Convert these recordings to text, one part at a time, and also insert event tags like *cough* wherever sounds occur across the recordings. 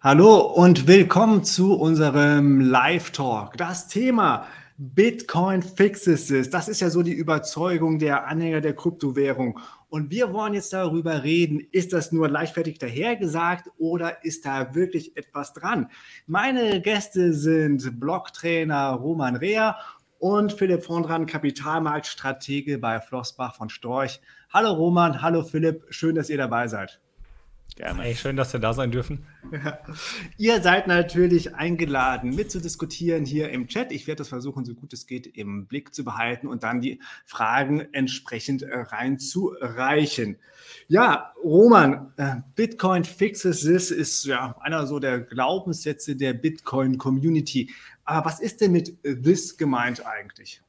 Hallo und willkommen zu unserem Live-Talk. Das Thema Bitcoin fixes es. Das ist ja so die Überzeugung der Anhänger der Kryptowährung. Und wir wollen jetzt darüber reden, ist das nur leichtfertig dahergesagt oder ist da wirklich etwas dran? Meine Gäste sind Blocktrainer Roman Rea und Philipp von dran, Kapitalmarktstratege bei Flossbach von Storch. Hallo Roman, hallo Philipp, schön, dass ihr dabei seid. Gerne. Hey, schön, dass wir da sein dürfen. Ja. Ihr seid natürlich eingeladen, mitzudiskutieren hier im Chat. Ich werde das versuchen, so gut es geht, im Blick zu behalten und dann die Fragen entsprechend äh, reinzureichen. Ja, Roman, äh, Bitcoin fixes this ist ja einer so der Glaubenssätze der Bitcoin-Community. Aber was ist denn mit this gemeint eigentlich?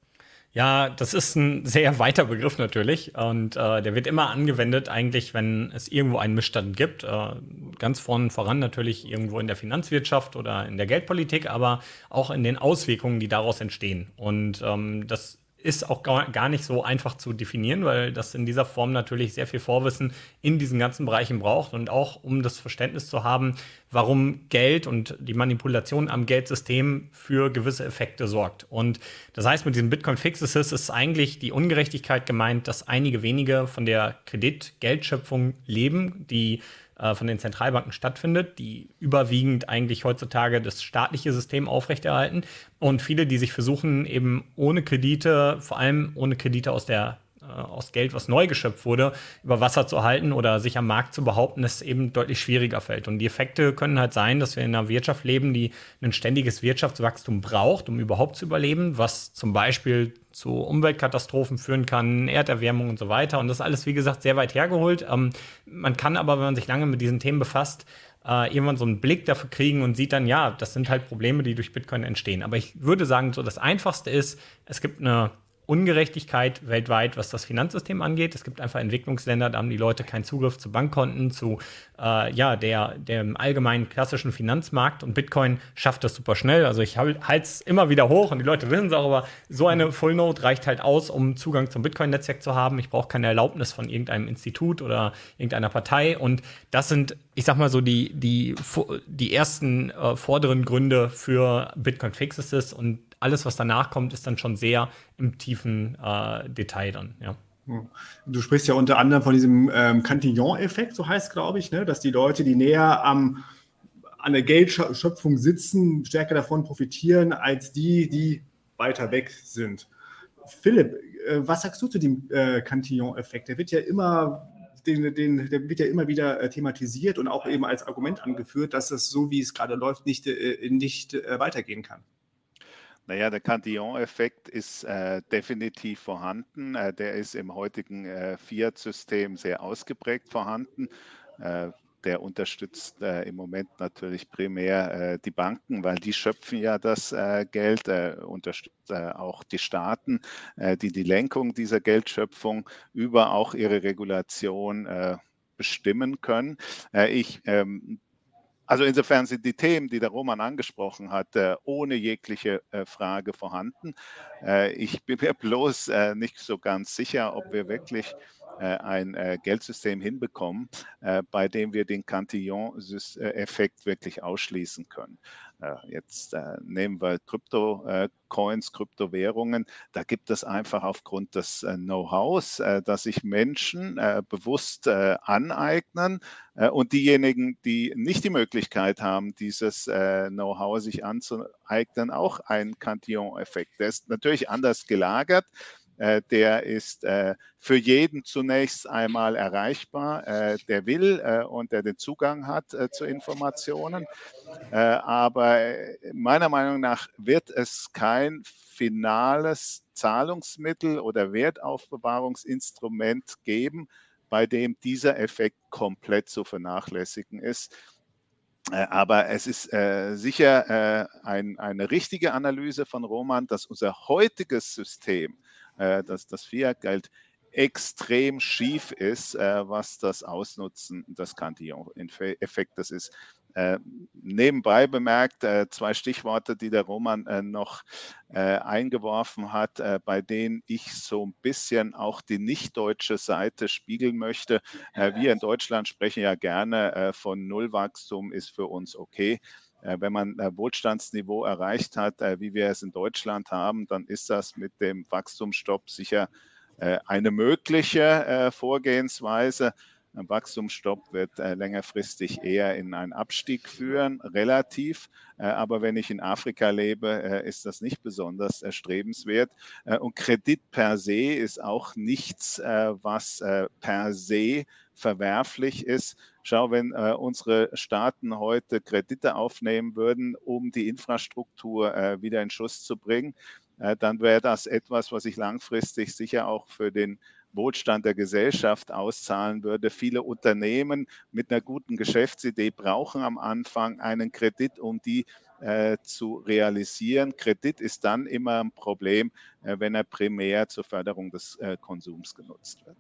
Ja, das ist ein sehr weiter Begriff natürlich und äh, der wird immer angewendet eigentlich, wenn es irgendwo einen Missstand gibt. Äh, ganz vorn voran natürlich irgendwo in der Finanzwirtschaft oder in der Geldpolitik, aber auch in den Auswirkungen, die daraus entstehen. Und ähm, das ist auch gar nicht so einfach zu definieren, weil das in dieser Form natürlich sehr viel Vorwissen in diesen ganzen Bereichen braucht und auch um das Verständnis zu haben, warum Geld und die Manipulation am Geldsystem für gewisse Effekte sorgt. Und das heißt, mit diesem Bitcoin Fixes ist eigentlich die Ungerechtigkeit gemeint, dass einige wenige von der Kreditgeldschöpfung leben, die äh, von den Zentralbanken stattfindet, die überwiegend eigentlich heutzutage das staatliche System aufrechterhalten. Und viele, die sich versuchen, eben ohne Kredite, vor allem ohne Kredite aus der aus Geld, was neu geschöpft wurde, über Wasser zu halten oder sich am Markt zu behaupten, ist eben deutlich schwieriger fällt. Und die Effekte können halt sein, dass wir in einer Wirtschaft leben, die ein ständiges Wirtschaftswachstum braucht, um überhaupt zu überleben, was zum Beispiel zu Umweltkatastrophen führen kann, Erderwärmung und so weiter. Und das ist alles, wie gesagt, sehr weit hergeholt. Ähm, man kann aber, wenn man sich lange mit diesen Themen befasst, äh, irgendwann so einen Blick dafür kriegen und sieht dann, ja, das sind halt Probleme, die durch Bitcoin entstehen. Aber ich würde sagen, so das Einfachste ist, es gibt eine Ungerechtigkeit weltweit, was das Finanzsystem angeht. Es gibt einfach Entwicklungsländer, da haben die Leute keinen Zugriff zu Bankkonten, zu äh, ja, der, dem allgemeinen klassischen Finanzmarkt und Bitcoin schafft das super schnell. Also ich halte es immer wieder hoch und die Leute wissen es auch, aber so eine Full Node reicht halt aus, um Zugang zum Bitcoin-Netzwerk zu haben. Ich brauche keine Erlaubnis von irgendeinem Institut oder irgendeiner Partei und das sind, ich sag mal so, die, die, die ersten äh, vorderen Gründe für Bitcoin Fixes und alles, was danach kommt, ist dann schon sehr im tiefen äh, Detail dann, ja. Du sprichst ja unter anderem von diesem ähm, Cantillon-Effekt, so heißt glaube ich, ne? dass die Leute, die näher am, an der Geldschöpfung sitzen, stärker davon profitieren als die, die weiter weg sind. Philipp, äh, was sagst du zu dem äh, Cantillon-Effekt? Der wird ja immer den, den, der wird ja immer wieder äh, thematisiert und auch eben als Argument angeführt, dass es so, wie es gerade läuft, nicht, äh, nicht äh, weitergehen kann. Naja, der Cantillon-Effekt ist äh, definitiv vorhanden. Äh, der ist im heutigen äh, Fiat-System sehr ausgeprägt vorhanden. Äh, der unterstützt äh, im Moment natürlich primär äh, die Banken, weil die schöpfen ja das Geld, unterstützt auch die Staaten, die die Lenkung dieser Geldschöpfung über auch ihre Regulation bestimmen können. ich ähm, also insofern sind die Themen, die der Roman angesprochen hat, äh, ohne jegliche äh, Frage vorhanden. Äh, ich bin mir bloß nicht so ganz sicher, ob wir wirklich ein Geldsystem hinbekommen, bei dem wir den Cantillon-Effekt wirklich ausschließen können. Äh, jetzt äh, nehmen wir Krypto-Coins, Kryptowährungen. Da gibt es einfach aufgrund des äh, Know-hows, dass sich Menschen bewusst aneignen und diejenigen, die nicht die Möglichkeit haben, dieses Know-how sich anzueignen, auch ein Cantillon-Effekt. Der ist natürlich anders gelagert. Äh, der ist äh, für jeden zunächst einmal erreichbar, äh, der will und der den Zugang hat zu Informationen. aber meiner Meinung nach wird es kein finales Zahlungsmittel oder Wertaufbewahrungsinstrument geben, bei dem dieser Effekt komplett zu vernachlässigen ist. Aber es ist äh, sicher äh, ein, eine richtige Analyse von Roman, dass unser heutiges System dass das Fiat-Geld extrem schief ist, äh, was das Ausnutzen des Cantillon-Effektes ist. Äh, nebenbei bemerkt, äh, zwei Stichworte, die der Roman äh, noch äh, eingeworfen hat, äh, bei denen ich so ein bisschen auch die nicht-deutsche Seite spiegeln möchte. wir in Deutschland sprechen ja gerne von Nullwachstum ist für uns okay. Wenn man Wohlstandsniveau erreicht hat, wie wir es in Deutschland haben, dann ist das mit dem Wachstumsstopp sicher eine mögliche Vorgehensweise. Ein Wachstumsstopp wird äh, längerfristig eher in einen Abstieg führen, relativ. Äh, aber wenn ich in Afrika lebe, äh, ist das nicht besonders erstrebenswert. Äh, und Kredit per se ist auch nichts, äh, was äh, per se verwerflich ist. Schau, wenn unsere Staaten heute Kredite aufnehmen würden, um die Infrastruktur wieder in Schuss zu bringen, dann wäre das etwas, was ich langfristig sicher auch für den Wohlstand der Gesellschaft auszahlen würde. Viele Unternehmen mit einer guten Geschäftsidee brauchen am Anfang einen Kredit, um die äh, zu realisieren. Kredit ist dann immer ein Problem, äh, wenn er primär zur Förderung des äh, Konsums genutzt wird.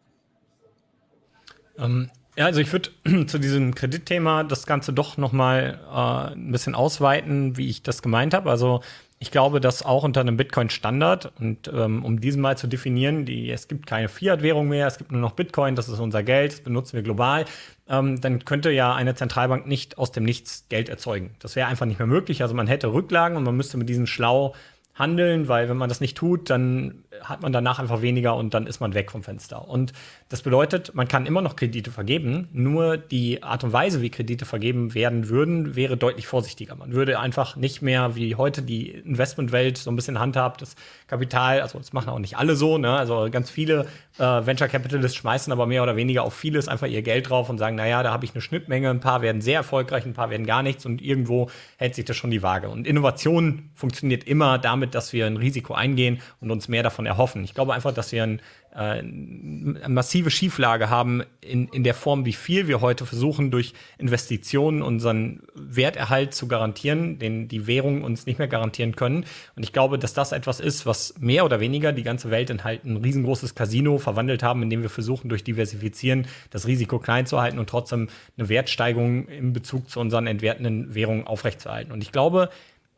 Ähm, ja, also ich würde *clears throat* zu diesem Kreditthema das Ganze doch noch mal äh, ein bisschen ausweiten, wie ich das gemeint habe. Also ich glaube, dass auch unter einem Bitcoin-Standard, und ähm, um diesen mal zu definieren, die, es gibt keine Fiat-Währung mehr, es gibt nur noch Bitcoin, das ist unser Geld, das benutzen wir global, ähm, dann könnte ja eine Zentralbank nicht aus dem Nichts Geld erzeugen. Das wäre einfach nicht mehr möglich. Also man hätte Rücklagen und man müsste mit diesen schlau handeln, weil wenn man das nicht tut, dann hat man danach einfach weniger und dann ist man weg vom Fenster. Und das bedeutet, man kann immer noch Kredite vergeben, nur die Art und Weise, wie Kredite vergeben werden würden, wäre deutlich vorsichtiger. Man würde einfach nicht mehr wie heute die Investmentwelt so ein bisschen handhabt, das Kapital, also das machen auch nicht alle so, ne? also ganz viele äh, Venture Capitalists schmeißen aber mehr oder weniger auf vieles einfach ihr Geld drauf und sagen, naja, da habe ich eine Schnittmenge, ein paar werden sehr erfolgreich, ein paar werden gar nichts und irgendwo hält sich das schon die Waage. Und Innovation funktioniert immer damit, dass wir ein Risiko eingehen und uns mehr davon erhoffen. Ich glaube einfach, dass wir ein äh, eine massive Schieflage haben in, in der Form, wie viel wir heute versuchen, durch Investitionen unseren Werterhalt zu garantieren, den die Währungen uns nicht mehr garantieren können. Und ich glaube, dass das etwas ist, was mehr oder weniger die ganze Welt in halt ein riesengroßes Casino verwandelt haben, indem wir versuchen, durch Diversifizieren das Risiko klein zu halten und trotzdem eine Wertsteigerung in Bezug zu unseren entwertenden Währungen aufrechtzuerhalten. Und ich glaube,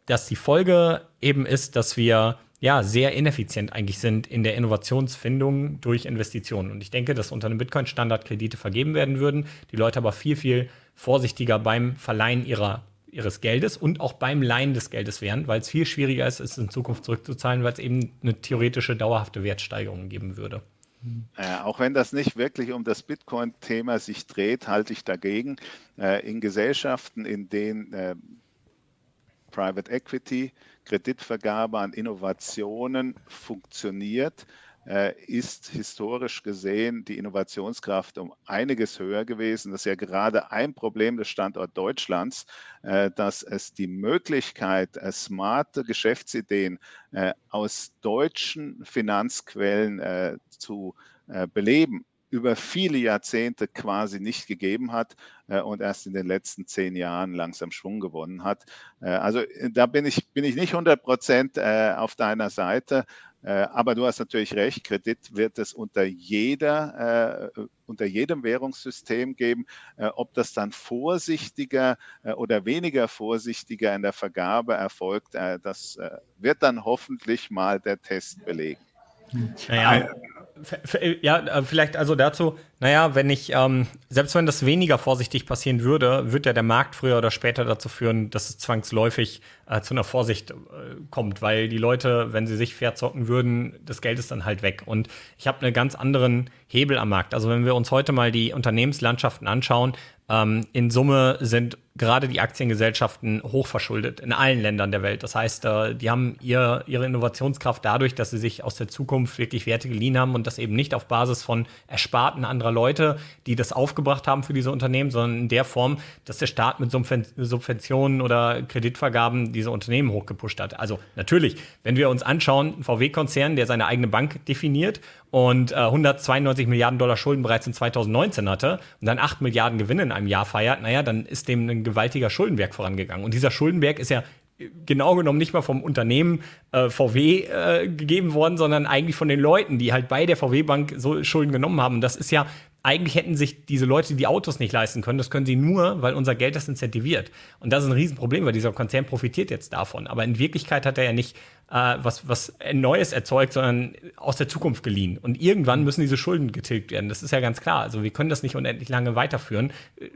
dass die Folge eben ist, dass wir ja, sehr ineffizient eigentlich sind in der Innovationsfindung durch Investitionen. Und ich denke, dass unter einem Bitcoin-Standard Kredite vergeben werden würden, die Leute aber viel, viel vorsichtiger beim Verleihen ihrer, ihres Geldes und auch beim Leihen des Geldes wären, weil es viel schwieriger ist, es in Zukunft zurückzuzahlen, weil es eben eine theoretische dauerhafte Wertsteigerung geben würde. Äh, auch wenn das nicht wirklich um das Bitcoin-Thema sich dreht, halte ich dagegen. Äh, in Gesellschaften, in denen äh, Private Equity, Kreditvergabe an Innovationen funktioniert, äh, ist historisch gesehen die Innovationskraft um einiges höher gewesen. Das ist ja gerade ein Problem des Standorts Deutschlands, äh, dass es die Möglichkeit, äh, smarte Geschäftsideen aus deutschen Finanzquellen zu beleben, über viele Jahrzehnte quasi nicht gegeben hat äh, und erst in den letzten zehn Jahren langsam Schwung gewonnen hat. Äh, also äh, da bin ich, bin ich nicht 100 Prozent äh, auf deiner Seite. Äh, aber du hast natürlich recht, Kredit wird es unter, jeder, äh, unter jedem Währungssystem geben. ob das dann vorsichtiger oder weniger vorsichtiger in der Vergabe erfolgt, das wird dann hoffentlich mal der Test belegen. Naja, ja, äh, vielleicht also dazu, naja, wenn ich, ähm, selbst wenn das weniger vorsichtig passieren würde, wird ja der Markt früher oder später dazu führen, dass es zwangsläufig äh, zu einer Vorsicht äh, kommt, weil die Leute, wenn sie sich fair zocken würden, das Geld ist dann halt weg. Und ich habe einen ganz anderen Hebel am Markt. Also wenn wir uns heute mal die Unternehmenslandschaften anschauen, ähm, in Summe sind gerade die Aktiengesellschaften hochverschuldet in allen Ländern der Welt. Das heißt, äh, die haben ihr, ihre Innovationskraft dadurch, dass sie sich aus der Zukunft wirklich Werte geliehen haben und das eben nicht auf Basis von Ersparten anderer Leute, die das aufgebracht haben für diese Unternehmen, sondern in der Form, dass der Staat mit Subventionen oder Kreditvergaben diese Unternehmen hochgepusht hat. Also natürlich, wenn wir uns anschauen, ein VW-Konzern, der seine eigene Bank definiert und äh, 192 Milliarden Dollar Schulden bereits in 2019 hatte und dann 8 Milliarden Gewinne in einem Jahr feiert, naja, dann ist dem ein gewaltiger Schuldenberg vorangegangen. Und dieser Schuldenberg ist ja genau genommen nicht mal vom Unternehmen äh, VW äh, gegeben worden, sondern eigentlich von den Leuten, die halt bei der VW-Bank so Schulden genommen haben. Das ist ja eigentlich hätten sich diese Leute die Autos nicht leisten können. Das können sie nur, weil unser Geld das incentiviert. Und das ist ein Riesenproblem, weil dieser Konzern profitiert jetzt davon. Aber in Wirklichkeit hat er ja nicht äh, was, was Neues erzeugt, sondern aus der Zukunft geliehen. Und irgendwann müssen diese Schulden getilgt werden. Das ist ja ganz klar. Also wir können das nicht unendlich lange weiterführen.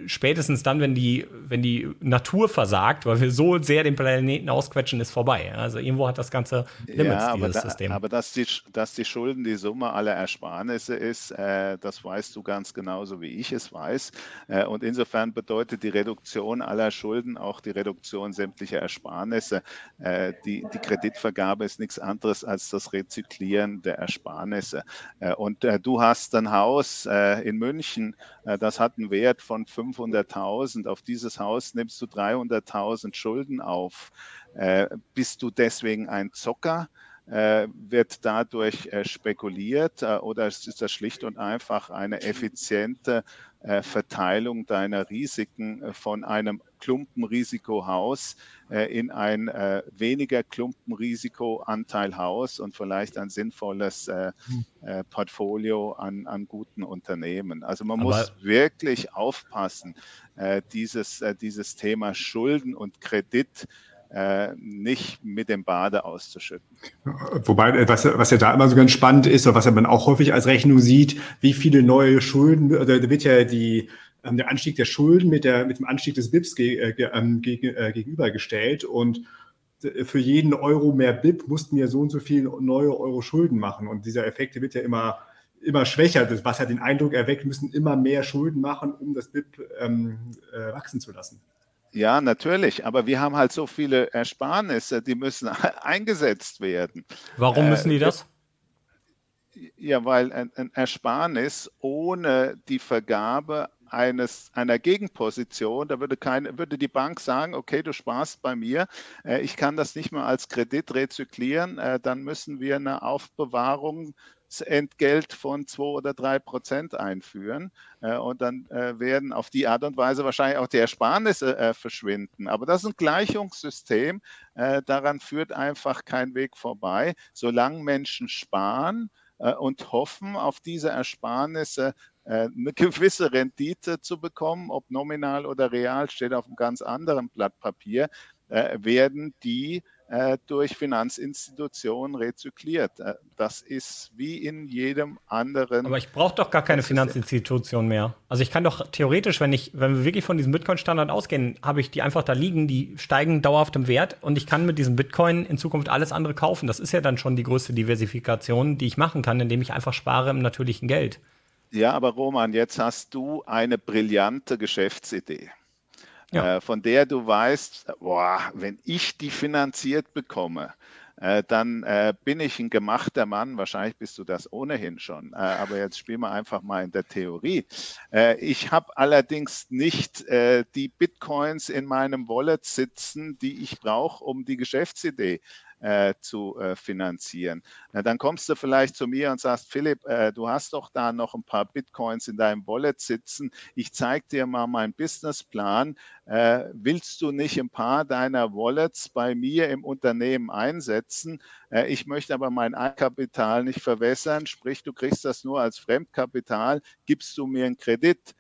Spätestens dann, wenn die, wenn die Natur versagt, weil wir so sehr den Planeten ausquetschen, ist vorbei. Also irgendwo hat das ganze Limits, ja, aber dieses da, System. Aber dass die, dass die Schulden die Summe aller Ersparnisse ist, äh, das weißt du ganz genauso, wie ich es weiß. Äh, und insofern bedeutet die Reduktion aller Schulden auch die Reduktion sämtlicher Ersparnisse. Äh, die, die Kreditvergabe ist nichts anderes als das Rezyklieren der Ersparnisse. Äh, und du hast ein Haus in München, das hat einen Wert von 500.000. Auf dieses Haus nimmst du 300.000 Schulden auf. Bist du deswegen ein Zocker? Wird dadurch spekuliert oder ist das schlicht und einfach eine effiziente äh, Verteilung deiner Risiken äh, von einem Klumpenrisikohaus äh, in ein weniger Klumpenrisikoanteil Haus und vielleicht ein sinnvolles hm. Portfolio an, an guten Unternehmen. Also man Aber muss wirklich aufpassen, dieses, dieses Thema Schulden und Kredit äh, nicht mit dem Bade auszuschütten. Wobei, äh, was, was ja da immer so ganz spannend ist, oder was man auch häufig als Rechnung sieht, wie viele neue Schulden, oder da wird ja die, ähm, der Anstieg der Schulden mit, der, mit dem Anstieg des BIPs ge, äh, ähm, gegen, äh, gegenübergestellt und für jeden Euro mehr BIP mussten wir so und so viel neue Euro Schulden machen. Und dieser Effekt wird ja immer, immer schwächer, was ja den Eindruck erweckt, müssen immer mehr Schulden machen, um das BIP ähm, äh, wachsen zu lassen. Ja, natürlich, aber wir haben halt so viele Ersparnisse, die müssen *laughs* eingesetzt werden. Warum müssen die äh, das? Ja, weil ein Ersparnis ohne die Vergabe eines, einer Gegenposition, da würde, keine, würde die Bank sagen, okay, du sparst bei mir, äh, ich kann das nicht mehr als Kredit rezyklieren, äh, dann müssen wir eine Aufbewahrung Entgelt von zwei oder drei Prozent einführen. Äh, und dann äh, werden auf die Art und Weise wahrscheinlich auch die Ersparnisse äh, verschwinden. Aber das ist ein Gleichungssystem. daran führt einfach kein Weg vorbei. Solange Menschen sparen und hoffen, auf diese Ersparnisse eine gewisse Rendite zu bekommen, ob nominal oder real, steht auf einem ganz anderen Blatt Papier, werden die äh, durch Finanzinstitutionen rezykliert. Äh, das ist wie in jedem anderen. Aber ich brauche doch gar keine Finanzinstitution mehr. Also ich kann doch theoretisch, wenn ich, wenn wir wirklich von diesem Bitcoin-Standard ausgehen, habe ich die einfach da liegen, die steigen dauerhaft im Wert und ich kann mit diesem Bitcoin in Zukunft alles andere kaufen. Das ist ja dann schon die größte Diversifikation, die ich machen kann, indem ich einfach spare im natürlichen Geld. Ja, aber Roman, jetzt hast du eine brillante Geschäftsidee ja. äh, von der du weißt, boah, wenn ich die finanziert bekomme, äh, dann äh, bin ich ein gemachter Mann. Wahrscheinlich bist du das ohnehin schon. Äh, aber jetzt spielen wir einfach mal in der Theorie. Äh, ich habe allerdings nicht äh, die Bitcoins in meinem Wallet sitzen, die ich brauche, um die Geschäftsidee äh, zu äh, finanzieren. Na, dann kommst du vielleicht zu mir und sagst, Philipp, äh, du hast doch da noch ein paar Bitcoins in deinem Wallet sitzen. Ich zeige dir mal meinen Businessplan. Äh, willst du nicht ein paar deiner Wallets bei mir im Unternehmen einsetzen? Äh, ich möchte aber mein Eigenkapital nicht verwässern, sprich, du kriegst das nur als Fremdkapital. Gibst du mir einen Kredit?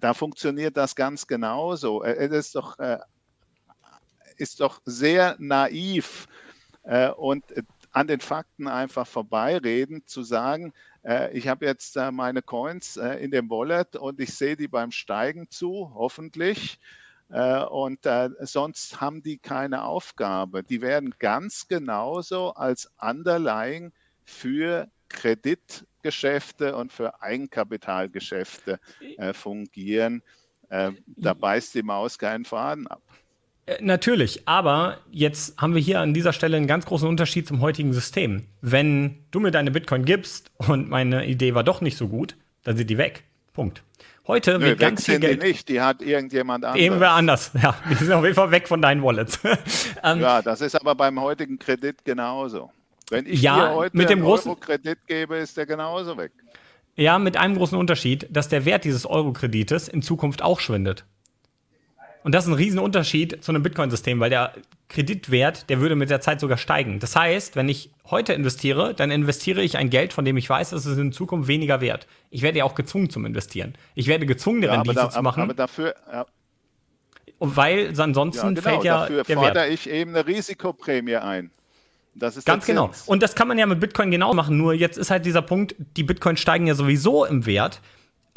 da funktioniert das ganz genauso. Es ist doch, ist doch sehr naiv, und äh, an den Fakten einfach vorbeireden, zu sagen, äh, ich habe jetzt äh, meine Coins äh, in dem Wallet und ich sehe die beim Steigen zu, hoffentlich. Äh, und sonst haben die keine Aufgabe. Die werden ganz genauso als Underlying für Kreditgeschäfte und für Eigenkapitalgeschäfte fungieren. da beißt die Maus keinen Faden ab. Äh, natürlich, aber jetzt haben wir hier an dieser Stelle einen ganz großen Unterschied zum heutigen System. Wenn du mir deine Bitcoin gibst und meine Idee war doch nicht so gut, dann sind die weg. Punkt. Heute Nö, wird ganz viel Geld. Die nicht, die hat irgendjemand anders. Irgendwer anders, *laughs* ja. Die sind auf jeden Fall weg von deinen Wallets. *laughs* ähm, ja, das ist aber beim heutigen Kredit genauso. Wenn ich ja, dir heute mit dem großen Euro-Kredit gebe, ist der genauso weg. Ja, mit einem großen Unterschied, dass der Wert dieses Euro-Kredites in Zukunft auch schwindet. Und das ist ein Riesenunterschied zu einem Bitcoin-System, weil der Kreditwert, der würde mit der Zeit sogar steigen. Das heißt, wenn ich heute investiere, dann investiere ich ein Geld, von dem ich weiß, dass es in Zukunft weniger wert. Ich werde ja auch gezwungen zum Investieren. Ich werde gezwungen, ja, Rendite da, zu machen. Aber dafür, ja. weil ansonsten ja, genau, fällt ja dafür der fordere Wert. ich eben eine Risikoprämie ein. Das ist Ganz genau. Und das kann man ja mit Bitcoin genau machen. Nur jetzt ist halt dieser Punkt, die Bitcoin steigen ja sowieso im Wert.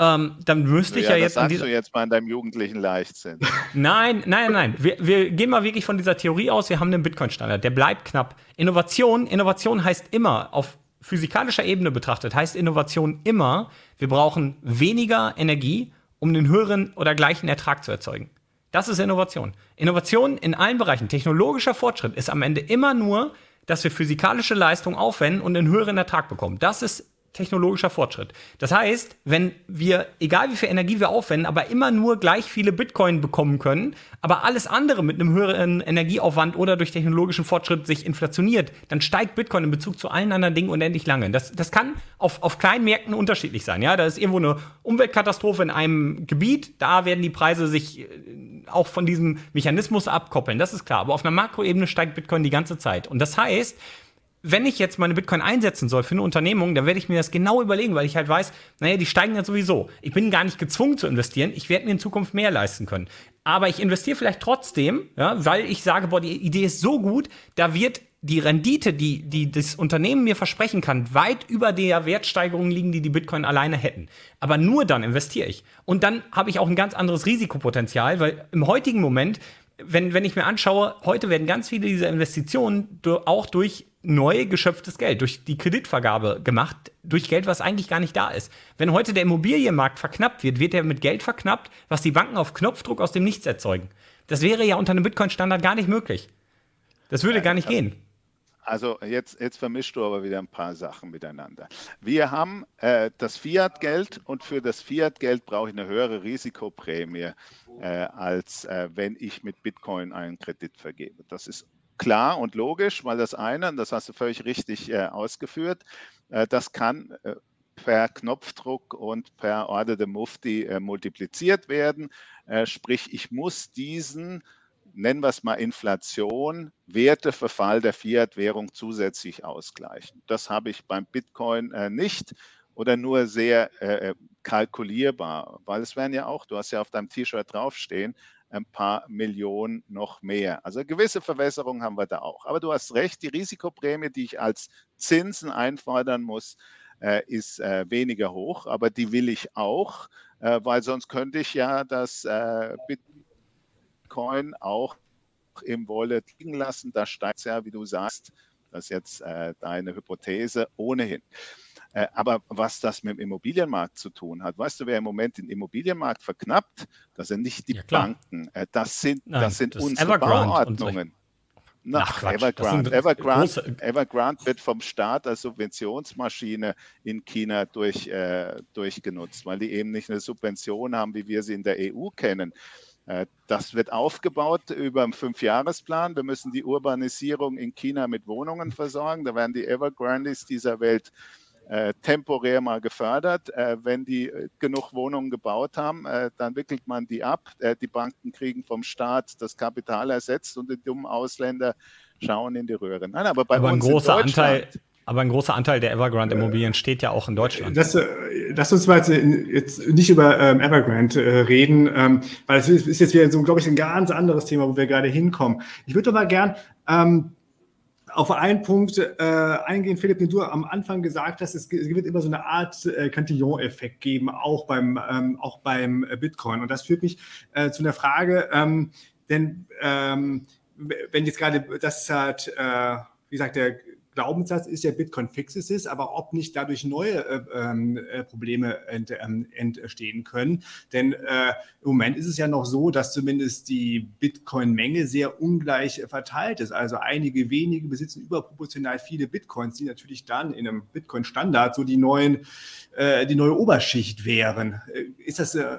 Ähm, dann müsste ich ja, ja jetzt. Das sagst du jetzt mal in deinem jugendlichen Leichtsinn. *laughs* nein, nein, nein. Wir, wir gehen mal wirklich von dieser Theorie aus, wir haben einen Bitcoin-Standard, der bleibt knapp. Innovation, Innovation heißt immer, auf physikalischer Ebene betrachtet, heißt Innovation immer, wir brauchen weniger Energie, um einen höheren oder gleichen Ertrag zu erzeugen. Das ist Innovation. Innovation in allen Bereichen, technologischer Fortschritt ist am Ende immer nur, dass wir physikalische Leistung aufwenden und einen höheren Ertrag bekommen. Das ist technologischer Fortschritt. Das heißt, wenn wir, egal wie viel Energie wir aufwenden, aber immer nur gleich viele Bitcoin bekommen können, aber alles andere mit einem höheren Energieaufwand oder durch technologischen Fortschritt sich inflationiert, dann steigt Bitcoin in Bezug zu allen anderen Dingen unendlich lange. Das, das kann auf, auf kleinen Märkten unterschiedlich sein. Ja, da ist irgendwo eine Umweltkatastrophe in einem Gebiet, da werden die Preise sich äh, auch von diesem Mechanismus abkoppeln. Das ist klar. Aber auf einer Makroebene steigt Bitcoin die ganze Zeit. Und das heißt, wenn ich jetzt meine Bitcoin einsetzen soll für eine Unternehmung, dann werde ich mir das genau überlegen, weil ich halt weiß, naja, die steigen ja sowieso. Ich bin gar nicht gezwungen zu investieren. Ich werde mir in Zukunft mehr leisten können. Aber ich investiere vielleicht trotzdem, ja, weil ich sage, boah, die Idee ist so gut, da wird die Rendite, die, die das Unternehmen mir versprechen kann, weit über der Wertsteigerung liegen, die die Bitcoin alleine hätten. Aber nur dann investiere ich. Und dann habe ich auch ein ganz anderes Risikopotenzial, weil im heutigen Moment wenn, wenn ich mir anschaue, heute werden ganz viele dieser Investitionen auch durch neu geschöpftes Geld, durch die Kreditvergabe gemacht, durch Geld, was eigentlich gar nicht da ist. Wenn heute der Immobilienmarkt verknappt wird, wird er mit Geld verknappt, was die Banken auf Knopfdruck aus dem Nichts erzeugen. Das wäre ja unter einem Bitcoin-Standard gar nicht möglich. Das würde gar nicht gehen. Also jetzt, jetzt vermischst du aber wieder ein paar Sachen miteinander. Wir haben äh, das Fiat-Geld und für das Fiat-Geld brauche ich eine höhere Risikoprämie, äh, als äh, wenn ich mit Bitcoin einen Kredit vergebe. Das ist klar und logisch, weil das eine, und das hast du völlig richtig äh, ausgeführt, äh, das kann äh, per Knopfdruck und per Order de Mufti multipliziert werden. sprich, ich muss diesen nennen wir es mal Inflation, Werteverfall der Fiat-Währung zusätzlich ausgleichen. Das habe ich beim Bitcoin äh, nicht oder nur sehr äh, äh, kalkulierbar, weil es werden ja auch, du hast ja auf deinem T-Shirt draufstehen, ein paar Millionen noch mehr. Also gewisse Verwässerung haben wir da auch. Aber du hast recht, die Risikoprämie, die ich als Zinsen einfordern muss, äh, ist äh, weniger hoch, aber die will ich auch, äh, weil sonst könnte ich ja das Bitcoin Bitcoin auch im Wallet liegen lassen. Da steigt es ja, wie du sagst, das ist jetzt äh, deine Hypothese ohnehin. Äh, aber was das mit dem Immobilienmarkt zu tun hat, weißt du, wer im Moment den Immobilienmarkt verknappt? Das sind nicht die ja, Banken, äh, das sind, Nein, das sind das unsere Evergrande Bauordnungen. Na, Ach, Evergrande. Evergrande, Evergrande, wird vom Staat als Subventionsmaschine in China durch, äh, durchgenutzt, weil die eben nicht eine Subvention haben, wie wir sie in der EU kennen. Äh, das wird aufgebaut über einen Fünfjahresplan. Wir müssen die Urbanisierung in China mit Wohnungen versorgen. Da werden die Evergrandes dieser Welt äh, temporär mal gefördert. Äh, wenn die äh, genug Wohnungen gebaut haben, dann wickelt man die ab. Die Banken kriegen vom Staat das Kapital ersetzt und die dummen Ausländer schauen in die Röhre. Nein, aber bei aber uns ein großer Anteil aber ein großer Anteil der Evergrande-Immobilien steht ja auch in Deutschland. Äh, lass uns mal jetzt nicht über ähm, Evergrande äh, reden, ähm, weil es ist, jetzt wieder so, glaube ich, ein ganz anderes Thema, wo wir gerade hinkommen. Ich würde aber gern ähm, auf einen Punkt äh, eingehen, Philipp, den du am Anfang gesagt hast, es, wird immer so eine Art äh, Cantillon-Effekt geben, auch beim, ähm, auch beim Bitcoin. Und das führt mich äh, zu einer Frage, ähm, denn ähm, wenn jetzt gerade das hat, äh, wie gesagt, der Glaubenssatz ist ja, Bitcoin fixes ist, aber ob nicht dadurch neue äh, ähm, äh, Probleme ent, ähm, entstehen können. Denn äh, im Moment ist es ja noch so, dass zumindest die Bitcoin-Menge sehr ungleich verteilt ist. Also einige wenige besitzen überproportional viele Bitcoins, die natürlich dann in einem Bitcoin-Standard so die neuen, äh, die neue Oberschicht wären. Äh, ist das, äh,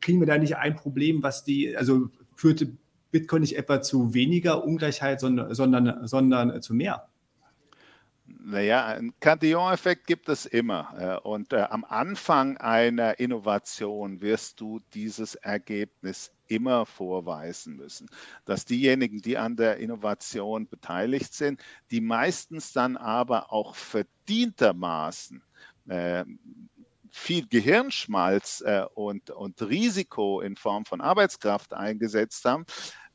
kriegen wir da nicht ein Problem, was die, also führte Bitcoin nicht etwa zu weniger Ungleichheit, sondern, sondern, sondern zu mehr? Naja, einen Cantillon-Effekt gibt es immer. Und äh, am Anfang einer Innovation wirst du dieses Ergebnis immer vorweisen müssen, dass diejenigen, die an der Innovation beteiligt sind, die meistens dann aber auch verdientermaßen äh, viel Gehirnschmalz äh, und, und Risiko in Form von Arbeitskraft eingesetzt haben,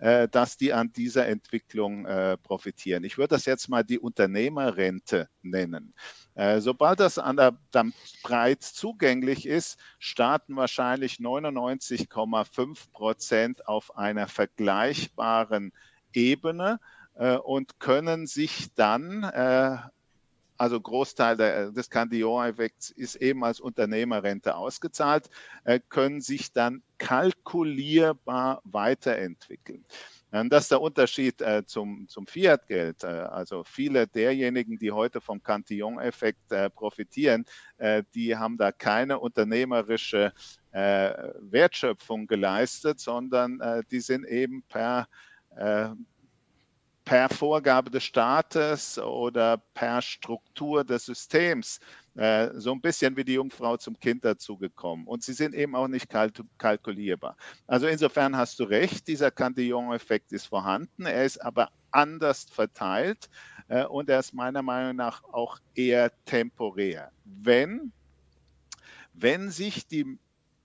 dass die an dieser Entwicklung äh, profitieren. Ich würde das jetzt mal die Unternehmerrente nennen. Äh, sobald das an der, dann breit zugänglich ist, starten wahrscheinlich 99,5 Prozent auf einer vergleichbaren Ebene äh, und können sich dann äh, also Großteil der, des Candillon-Effekts ist eben als Unternehmerrente ausgezahlt, äh, können sich dann kalkulierbar weiterentwickeln. Das ist der Unterschied äh, zum, zum Fiat-Geld. Äh, also viele derjenigen, die heute vom Cantillon-Effekt äh, profitieren, äh, die haben da keine unternehmerische äh, Wertschöpfung geleistet, sondern die sind eben per per Vorgabe des Staates oder per Struktur des Systems äh, so ein bisschen wie die Jungfrau zum Kind dazugekommen. Und sie sind eben auch nicht kalkulierbar. Also insofern hast du recht, dieser Cantillon-Effekt ist vorhanden, er ist aber anders verteilt äh, und er ist meiner Meinung nach auch eher temporär. Wenn, wenn sich die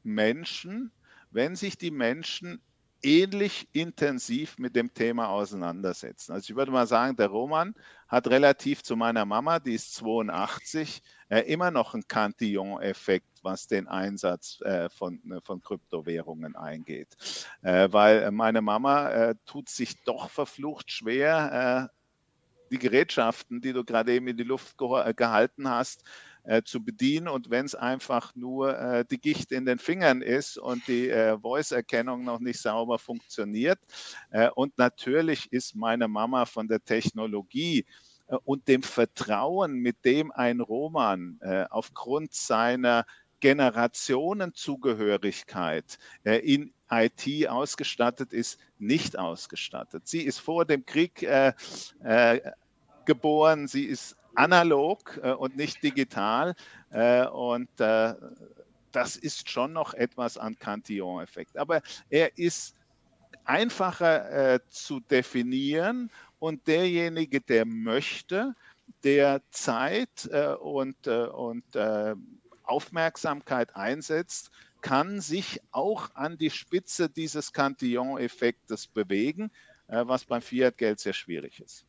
Menschen, wenn sich die Menschen ähnlich intensiv mit dem Thema auseinandersetzen. Also ich würde mal sagen, der Roman hat relativ zu meiner Mama, die ist 82, äh, immer noch einen Cantillon-Effekt, was den Einsatz äh, von, äh, von Kryptowährungen eingeht. Äh, weil meine Mama äh, tut sich doch verflucht schwer, äh, die Gerätschaften, die du gerade eben in die Luft gehalten hast, äh, zu bedienen. Und wenn es einfach nur äh, die Gicht in den Fingern ist und die äh, Voice-Erkennung noch nicht sauber funktioniert. Äh, und natürlich ist meine Mama von der Technologie äh, und dem Vertrauen, mit dem ein Roman aufgrund seiner Generationenzugehörigkeit in IT ausgestattet ist, nicht ausgestattet. Sie ist vor dem Krieg geboren, sie ist analog äh, und nicht digital. Äh, und äh, das ist schon noch etwas an Cantillon-Effekt. Aber er ist einfacher äh, zu definieren und derjenige, der möchte, der Zeit äh, und, und Aufmerksamkeit einsetzt, kann sich auch an die Spitze dieses Cantillon-Effektes bewegen, was beim Fiat-Geld sehr schwierig ist.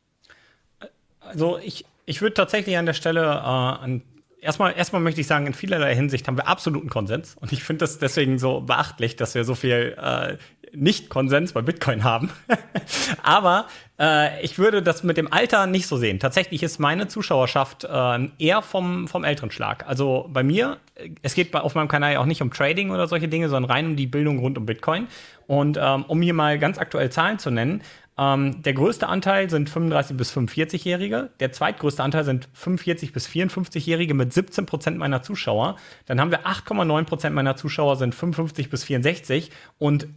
Also ich, ich würde tatsächlich an der Stelle äh, an erstmal, erstmal möchte ich sagen, in vielerlei Hinsicht haben wir absoluten Konsens. Und ich finde das deswegen so beachtlich, dass wir so viel äh, Nicht-Konsens bei Bitcoin haben. *laughs* Aber äh, ich würde das mit dem Alter nicht so sehen. Tatsächlich ist meine Zuschauerschaft äh, eher vom, vom älteren Schlag. Also bei mir, es geht auf meinem Kanal ja auch nicht um Trading oder solche Dinge, sondern rein um die Bildung rund um Bitcoin. Und ähm, um hier mal ganz aktuell Zahlen zu nennen, ähm, der größte Anteil sind 35 bis 45-Jährige. Der zweitgrößte Anteil sind 45 bis 54-Jährige mit 17 Prozent meiner Zuschauer. Dann haben wir 8,9 Prozent meiner Zuschauer sind 55 bis 64 und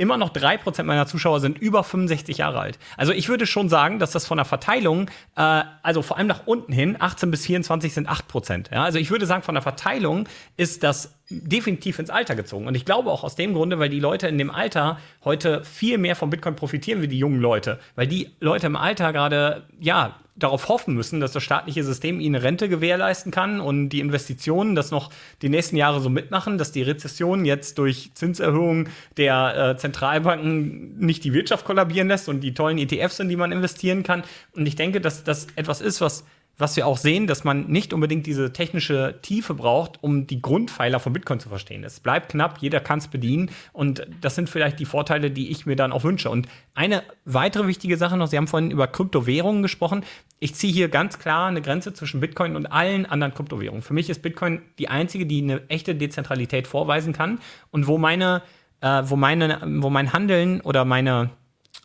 immer noch 3% meiner Zuschauer sind über 65 Jahre alt. Also ich würde schon sagen, dass das von der Verteilung, äh, also vor allem nach unten hin, 18 bis 24 sind 8%. Ja? Also ich würde sagen, von der Verteilung ist das definitiv ins Alter gezogen. Und ich glaube auch aus dem Grunde, weil die Leute in dem Alter heute viel mehr von Bitcoin profitieren wie die jungen Leute. Weil die Leute im Alter gerade, ja, darauf hoffen müssen, dass das staatliche System ihnen Rente gewährleisten kann und die Investitionen das noch die nächsten Jahre so mitmachen, dass die Rezession jetzt durch Zinserhöhungen der äh, Zentralbanken nicht die Wirtschaft kollabieren lässt und die tollen ETFs, in die man investieren kann. Und ich denke, dass das etwas ist, was was wir auch sehen, dass man nicht unbedingt diese technische Tiefe braucht, um die Grundpfeiler von Bitcoin zu verstehen. Es bleibt knapp, jeder kann es bedienen und das sind vielleicht die Vorteile, die ich mir dann auch wünsche. Und eine weitere wichtige Sache noch, Sie haben vorhin über Kryptowährungen gesprochen. Ich ziehe hier ganz klar eine Grenze zwischen Bitcoin und allen anderen Kryptowährungen. Für mich ist Bitcoin die einzige, die eine echte Dezentralität vorweisen kann und wo meine, äh, wo meine, wo mein Handeln oder meine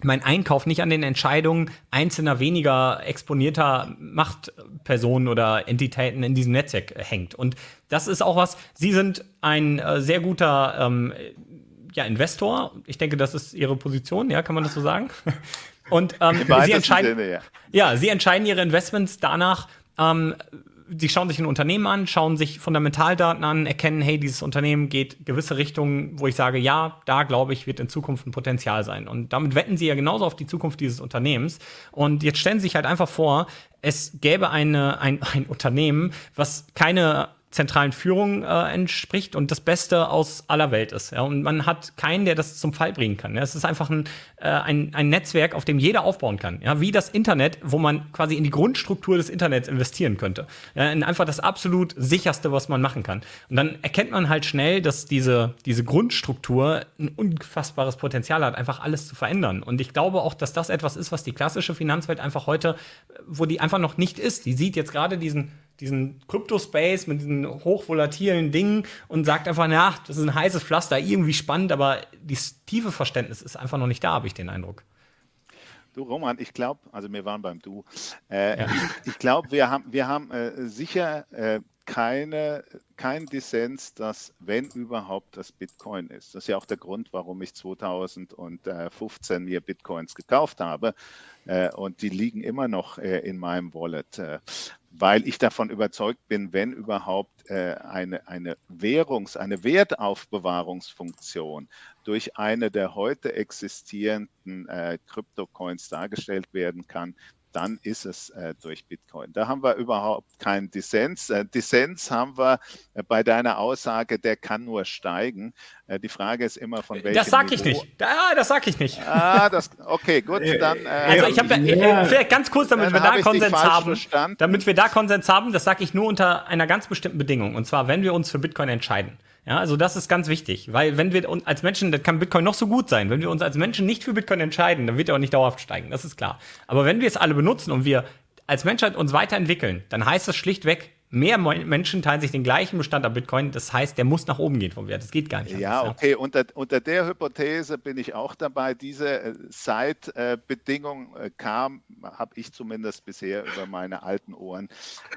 mein Einkauf nicht an den Entscheidungen einzelner weniger exponierter Machtpersonen oder Entitäten in diesem Netzwerk hängt. Und das ist auch was, Sie sind ein äh, sehr guter ähm, ja, Investor. Ich denke, das ist Ihre Position, ja, kann man das so sagen? *laughs* Und ähm, Sie entscheiden, Sinne, ja. ja, Sie entscheiden Ihre Investments danach, ähm, sie schauen sich ein Unternehmen an, schauen sich Fundamentaldaten an, erkennen, hey, dieses Unternehmen geht gewisse Richtungen, wo ich sage, ja, da glaube ich, wird in Zukunft ein Potenzial sein. Und damit wetten sie ja genauso auf die Zukunft dieses Unternehmens. Und jetzt stellen sie sich halt einfach vor, es gäbe eine, ein, ein Unternehmen, was keine zentralen Führung äh, entspricht und das Beste aus aller Welt ist. Ja? Und man hat keinen, der das zum Fall bringen kann. Ja? Es ist einfach ein, äh, ein, ein Netzwerk, auf dem jeder aufbauen kann. Ja? Wie das Internet, wo man quasi in die Grundstruktur des Internets investieren könnte. Ja? In einfach das absolut sicherste, was man machen kann. Und dann erkennt man halt schnell, dass diese, diese Grundstruktur ein unfassbares Potenzial hat, einfach alles zu verändern. Und ich glaube auch, dass das etwas ist, was die klassische Finanzwelt einfach heute, wo die einfach noch nicht ist. Die sieht jetzt gerade diesen diesen Crypto-Space mit diesen hochvolatilen Dingen und sagt einfach, na, das ist ein heißes Pflaster, irgendwie spannend, aber das tiefe Verständnis ist einfach noch nicht da, habe ich den Eindruck. Du, Roman, ich glaube, also wir waren beim Du. Äh, ja. Ich, ich glaube, wir haben, wir haben äh, sicher äh, keine, kein Dissens, dass, wenn überhaupt, das Bitcoin ist. Das ist ja auch der Grund, warum ich 2015 mir Bitcoins gekauft habe. Äh, und die liegen immer noch äh, in meinem Wallet. Äh, weil ich davon überzeugt bin, wenn überhaupt eine, eine Währungs-, eine Wertaufbewahrungsfunktion durch eine der heute existierenden Kryptocoins dargestellt werden kann, dann ist es äh, durch Bitcoin. Da haben wir überhaupt keinen Dissens. Äh, Dissens haben wir äh, bei deiner Aussage, der kann nur steigen. Äh, die Frage ist immer von welchem Das sag ich nicht. Ah, das sag ich nicht. Ah, das, okay, gut, dann. Äh, also ich habe ja. vielleicht ganz kurz, damit wir da Konsens haben. Verstanden. Damit wir da Konsens haben, das sage ich nur unter einer ganz bestimmten Bedingung. Und zwar, wenn wir uns für Bitcoin entscheiden. Ja, also das ist ganz wichtig, weil wenn wir uns als Menschen, das kann Bitcoin noch so gut sein, wenn wir uns als Menschen nicht für Bitcoin entscheiden, dann wird er auch nicht dauerhaft steigen, das ist klar. Aber wenn wir es alle benutzen und wir als Menschheit uns weiterentwickeln, dann heißt das schlichtweg, mehr Menschen teilen sich den gleichen Bestand an Bitcoin. Das heißt, der muss nach oben gehen vom Wert. Das geht gar nicht. Ja, anders, okay. Ja. Unter, unter der Hypothese bin ich auch dabei. Diese äh, Zeitbedingung äh, kam, habe ich zumindest bisher über meine alten Ohren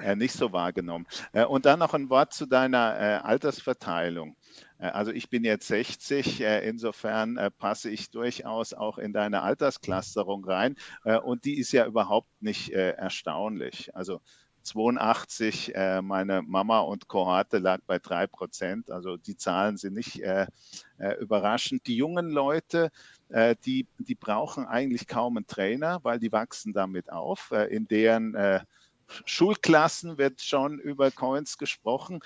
äh, nicht so wahrgenommen. Äh, und dann noch ein Wort zu deiner äh, Altersverteilung. Äh, also ich bin jetzt 60, insofern passe ich durchaus auch in deine Altersclusterung rein und die ist ja überhaupt nicht erstaunlich. Also 82, äh, meine Mama und Kohorte lag bei 3 Prozent. Also die Zahlen sind nicht äh, äh, überraschend. Die jungen Leute, äh, die, die brauchen eigentlich kaum einen Trainer, weil die wachsen damit auf. Äh, in deren äh, Schulklassen wird schon über Coins gesprochen.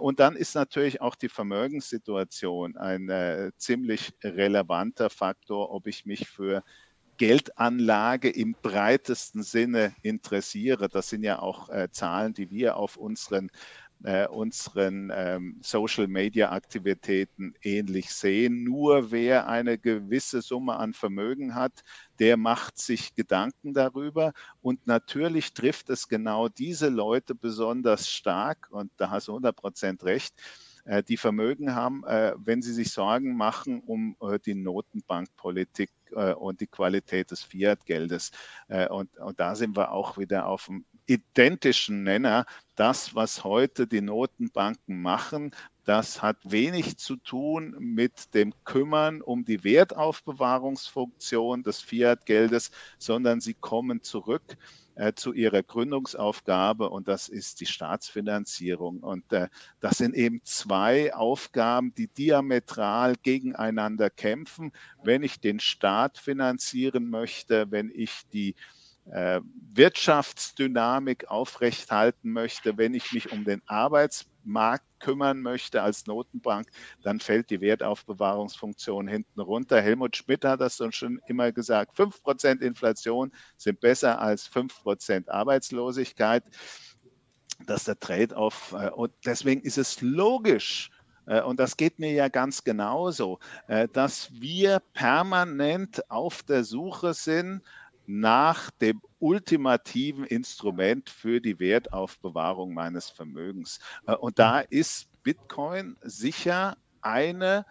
Und dann ist natürlich auch die Vermögenssituation ein ziemlich relevanter Faktor, ob ich mich für Geldanlage im breitesten Sinne interessiere. Das sind ja auch äh, Zahlen, die wir auf unseren äh, unseren ähm, Social-Media-Aktivitäten ähnlich sehen. Nur wer eine gewisse Summe an Vermögen hat, der macht sich Gedanken darüber. Und natürlich trifft es genau diese Leute besonders stark, und da hast du 100 Prozent recht, die Vermögen haben, äh, wenn sie sich Sorgen machen um äh, die Notenbankpolitik und die Qualität des Fiat-Geldes. Und, und da sind wir auch wieder auf dem identischen Nenner. Das, was heute die Notenbanken machen, das hat wenig zu tun mit dem Kümmern um die Wertaufbewahrungsfunktion des Fiat-Geldes, sondern sie kommen zurück äh, zu ihrer Gründungsaufgabe und das ist die Staatsfinanzierung. Und äh, das sind eben zwei Aufgaben, die diametral gegeneinander kämpfen. Wenn ich den Staat finanzieren möchte, wenn ich die äh, Wirtschaftsdynamik aufrechthalten möchte, wenn ich mich um den Arbeitsmarkt kümmern möchte als Notenbank, dann fällt die Wertaufbewahrungsfunktion hinten runter. Helmut Schmidt hat das schon immer gesagt, 5% Inflation sind besser als 5% Arbeitslosigkeit. Das ist der Trade-off. Äh, und deswegen ist es logisch, äh, und das geht mir ja ganz genauso, dass wir permanent auf der Suche sind nach dem ultimativen Instrument für die Wertaufbewahrung meines Vermögens. Äh, und da ist Bitcoin sicher eine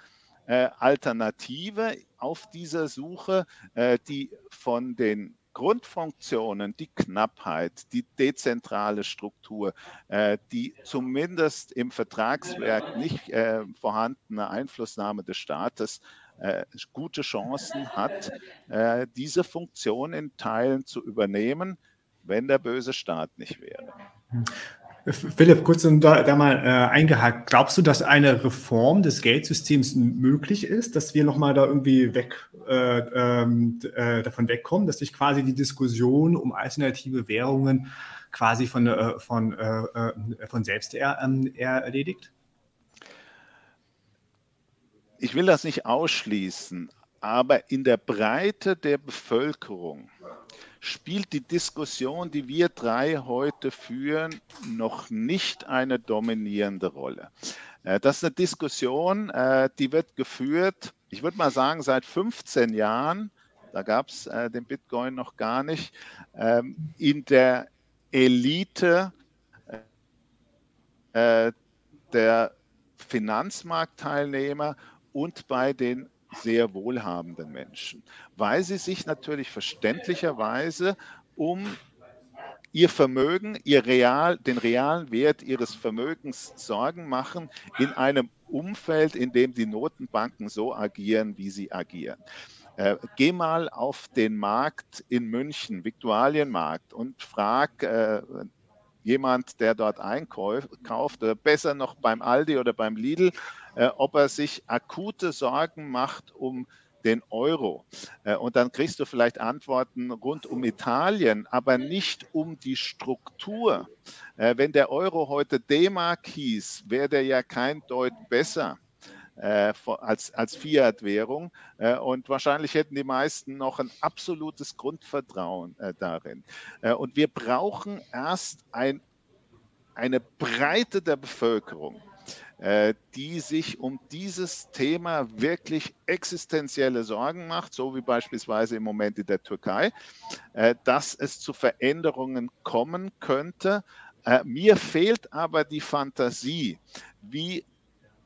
äh, Alternative auf dieser Suche, äh, die von den Grundfunktionen, die Knappheit, die dezentrale Struktur, die zumindest im Vertragswerk nicht vorhandene Einflussnahme des Staates äh, gute Chancen hat, äh, diese Funktion in Teilen zu übernehmen, wenn der böse Staat nicht wäre. Philipp, kurz da, da mal äh, eingehakt. Glaubst du, dass eine Reform des Geldsystems möglich ist, dass wir nochmal da irgendwie weg äh, ähm, äh, davon wegkommen, dass sich quasi die Diskussion um alternative Währungen quasi von, äh, von, äh, äh, von selbst er, ähm, er erledigt? Ich will das nicht ausschließen, aber in der Breite der Bevölkerung spielt die Diskussion, die wir drei heute führen, noch nicht eine dominierende Rolle. Äh, das ist eine Diskussion, äh, die wird geführt, ich würde mal sagen, seit 15 Jahren. Da gab es äh, den Bitcoin noch gar nicht. Ähm, in der Elite der Finanzmarktteilnehmer und bei den sehr wohlhabenden Menschen, weil sie sich natürlich verständlicherweise um ihr Vermögen, ihr real, den realen Wert ihres Vermögens Sorgen machen in einem Umfeld, in dem die Notenbanken so agieren, wie sie agieren. Äh, geh mal auf den Markt in München, Viktualienmarkt, und frag äh, jemand, der dort einkauft, oder besser noch beim Aldi oder beim Lidl, äh, ob er sich akute Sorgen macht um den Euro. Äh, und dann kriegst du vielleicht Antworten rund um Italien, aber nicht um die Struktur. Äh, wenn der Euro heute D-Mark hieß, wäre der ja kein Deut besser. als, als Fiat-Währung. und wahrscheinlich hätten die meisten noch ein absolutes Grundvertrauen darin. und wir brauchen erst ein, eine Breite der Bevölkerung, äh, die sich um dieses Thema wirklich existenzielle Sorgen macht, so wie beispielsweise im Moment in der Türkei, äh, dass es zu Veränderungen kommen könnte. Äh, mir fehlt aber die Fantasie, wie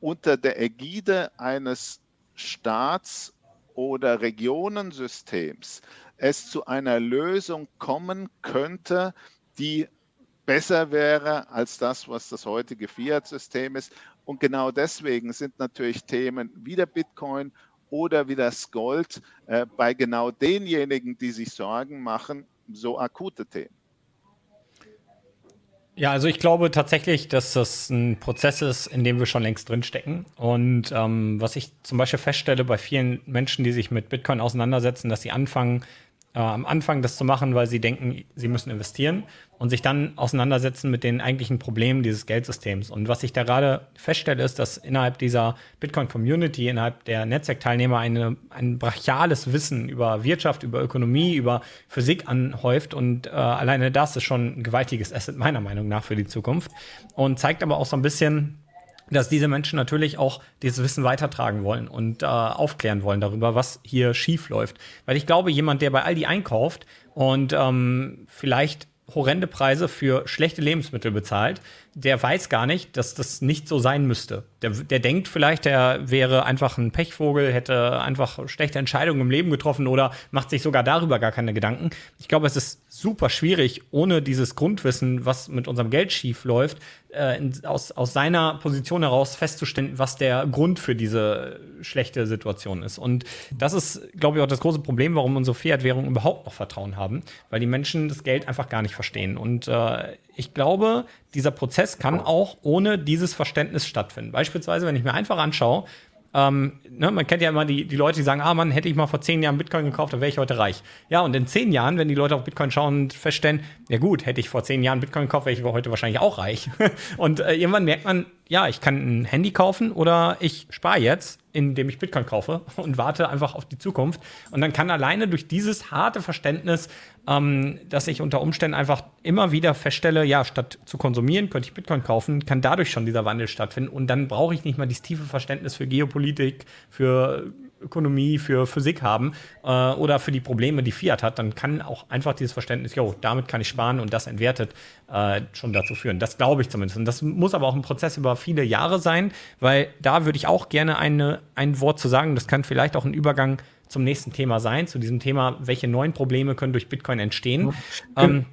unter der Ägide eines Staats oder Regionensystems es zu einer Lösung kommen könnte, die besser wäre als das, was das heutige Fiat-System ist und genau deswegen sind natürlich Themen wie der Bitcoin oder wie das Gold äh, bei genau denjenigen, die sich Sorgen machen, so akute Themen. Ja, also ich glaube tatsächlich, dass das ein Prozess ist, in dem wir schon längst drinstecken. Und ähm, was ich zum Beispiel feststelle bei vielen Menschen, die sich mit Bitcoin auseinandersetzen, dass sie anfangen, äh, am Anfang das zu machen, weil sie denken, sie müssen investieren und sich dann auseinandersetzen mit den eigentlichen Problemen dieses Geldsystems. Und was ich da gerade feststelle, ist, dass innerhalb dieser Bitcoin-Community, innerhalb der Netzwerkteilnehmer eine, ein brachiales Wissen über Wirtschaft, über Ökonomie, über Physik anhäuft. Und äh, alleine das ist schon ein gewaltiges Asset meiner Meinung nach für die Zukunft. Und zeigt aber auch so ein bisschen, dass diese Menschen natürlich auch dieses Wissen weitertragen wollen und äh, aufklären wollen darüber, was hier schief läuft. Weil ich glaube, jemand, der bei Aldi einkauft und ähm, vielleicht horrende Preise für schlechte Lebensmittel bezahlt, der weiß gar nicht, dass das nicht so sein müsste. Der, der denkt vielleicht, er wäre einfach ein Pechvogel, hätte einfach schlechte Entscheidungen im Leben getroffen oder macht sich sogar darüber gar keine Gedanken. Ich glaube, es ist super schwierig, ohne dieses Grundwissen, was mit unserem Geld schief läuft, äh, aus, aus seiner Position heraus festzustellen, was der Grund für diese schlechte Situation ist. Und das ist, glaube ich, auch das große Problem, warum unsere Fiat-Währungen überhaupt noch Vertrauen haben, weil die Menschen das Geld einfach gar nicht verstehen. Und äh, ich glaube, dieser Prozess kann auch ohne dieses Verständnis stattfinden. Beispielsweise, wenn ich mir einfach anschaue, ähm, ne, man kennt ja immer die, die Leute, die sagen, ah Mann, hätte ich mal vor zehn Jahren Bitcoin gekauft, dann wäre ich heute reich. Ja, und in zehn Jahren, wenn die Leute auf Bitcoin schauen und feststellen, ja gut, hätte ich vor zehn Jahren Bitcoin gekauft, wäre ich heute wahrscheinlich auch reich. *laughs* und äh, irgendwann merkt man, ja, ich kann ein Handy kaufen oder ich spare jetzt, indem ich Bitcoin kaufe *laughs* und warte einfach auf die Zukunft. Und dann kann alleine durch dieses harte Verständnis, ähm, dass ich unter Umständen einfach immer wieder feststelle, ja, statt zu konsumieren, könnte ich Bitcoin kaufen, kann dadurch schon dieser Wandel stattfinden. Und dann brauche ich nicht mal dieses tiefe Verständnis für Geopolitik, für Ökonomie, für Physik haben äh, oder für die Probleme, die Fiat hat, dann kann auch einfach dieses Verständnis, jo, damit kann ich sparen und das entwertet, äh, schon dazu führen. Das glaube ich zumindest. Und das muss aber auch ein Prozess über viele Jahre sein, weil da würde ich auch gerne eine, ein Wort zu sagen. Das kann vielleicht auch ein Übergang zum nächsten Thema sein, zu diesem Thema, welche neuen Probleme können durch Bitcoin entstehen. Ja. Ähm,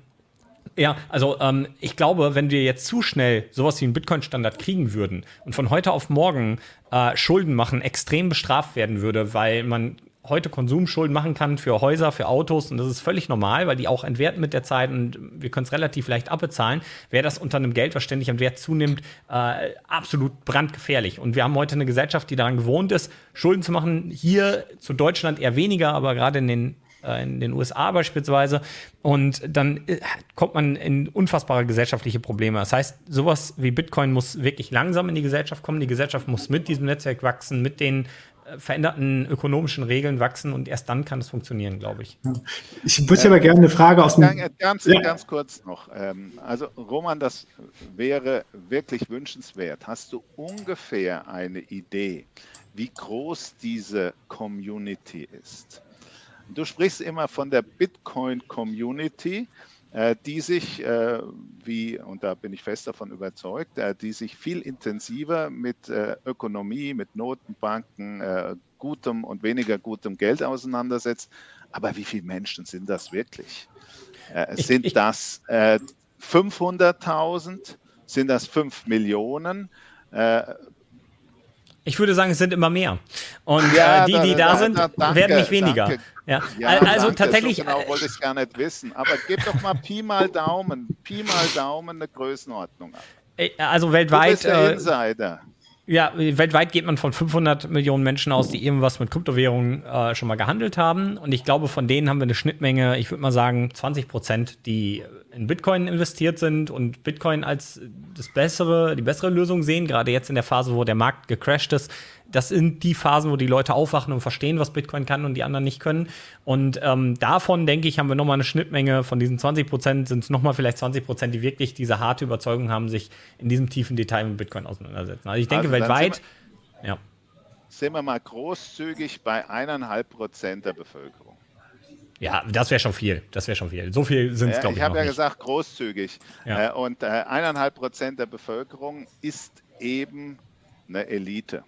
ja, also ähm, ich glaube, wenn wir jetzt zu schnell sowas wie einen Bitcoin-Standard kriegen würden und von heute auf morgen äh, Schulden machen extrem bestraft werden würde, weil man heute Konsumschulden machen kann für Häuser, für Autos und das ist völlig normal, weil die auch entwerten mit der Zeit und wir können es relativ leicht abbezahlen, wäre das unter einem Geld, was ständig am Wert zunimmt, äh, absolut brandgefährlich. Und wir haben heute eine Gesellschaft, die daran gewohnt ist, Schulden zu machen. Hier zu Deutschland eher weniger, aber gerade in den in den USA beispielsweise. Und dann äh, kommt man in unfassbare gesellschaftliche Probleme. Das heißt, sowas wie Bitcoin muss wirklich langsam in die Gesellschaft kommen. Die Gesellschaft muss mit diesem Netzwerk wachsen, mit den äh, veränderten ökonomischen Regeln wachsen und erst dann kann es funktionieren, glaube ich. Ich würde aber gerne eine Frage aus dem. Ganz, ja. ganz kurz noch. Ähm, also, Roman, das wäre wirklich wünschenswert. Hast du ungefähr eine Idee, wie groß diese Community ist? Du sprichst immer von der Bitcoin-Community, äh, die sich, äh, wie, und da bin ich fest davon überzeugt, äh, die sich viel intensiver mit Ökonomie, mit Notenbanken, gutem und weniger gutem Geld auseinandersetzt. Aber wie viele Menschen sind das wirklich? Ich, sind ich, das 500.000? Sind das 5 Millionen? Ich würde sagen, es sind immer mehr. Und ja, äh, die, die da, da sind, da, danke, werden nicht weniger. Ja. ja. also danke, tatsächlich. So genau wollte ich gar nicht wissen. Aber gib doch mal Pi mal Daumen, Pi mal Daumen eine Größenordnung ab. Äh, also weltweit. Du bist der äh, Insider. Ja, weltweit geht man von 500 Millionen Menschen aus, die irgendwas mit Kryptowährungen äh, schon mal gehandelt haben. Und ich glaube, von denen haben wir eine Schnittmenge, ich würde mal sagen, 20 Prozent, die in Bitcoin investiert sind und Bitcoin als das bessere, die bessere Lösung sehen, gerade jetzt in der Phase, wo der Markt gecrashed ist. Das sind die Phasen, wo die Leute aufwachen und verstehen, was Bitcoin kann und die anderen nicht können. Und ähm, davon, denke ich, haben wir nochmal eine Schnittmenge. Von diesen 20 Prozent sind es nochmal vielleicht 20 Prozent, die wirklich diese harte Überzeugung haben, sich in diesem tiefen Detail mit Bitcoin auseinandersetzen. Also ich denke, also weltweit, sind wir, ja. Sind wir mal großzügig bei eineinhalb Prozent der Bevölkerung. Ja, das wäre schon viel. Das wäre schon viel. So viel sind es, glaube ich. Ich habe ja nicht. gesagt, großzügig. Ja. Äh, und äh, eineinhalb Prozent der Bevölkerung ist eben eine Elite.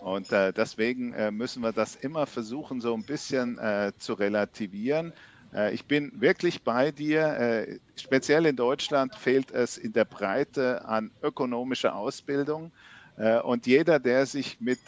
Und äh, deswegen äh, müssen wir das immer versuchen, so ein bisschen äh, zu relativieren. Äh, ich bin wirklich bei dir. speziell in Deutschland fehlt es in der Breite an ökonomischer Ausbildung. Und jeder, der sich mit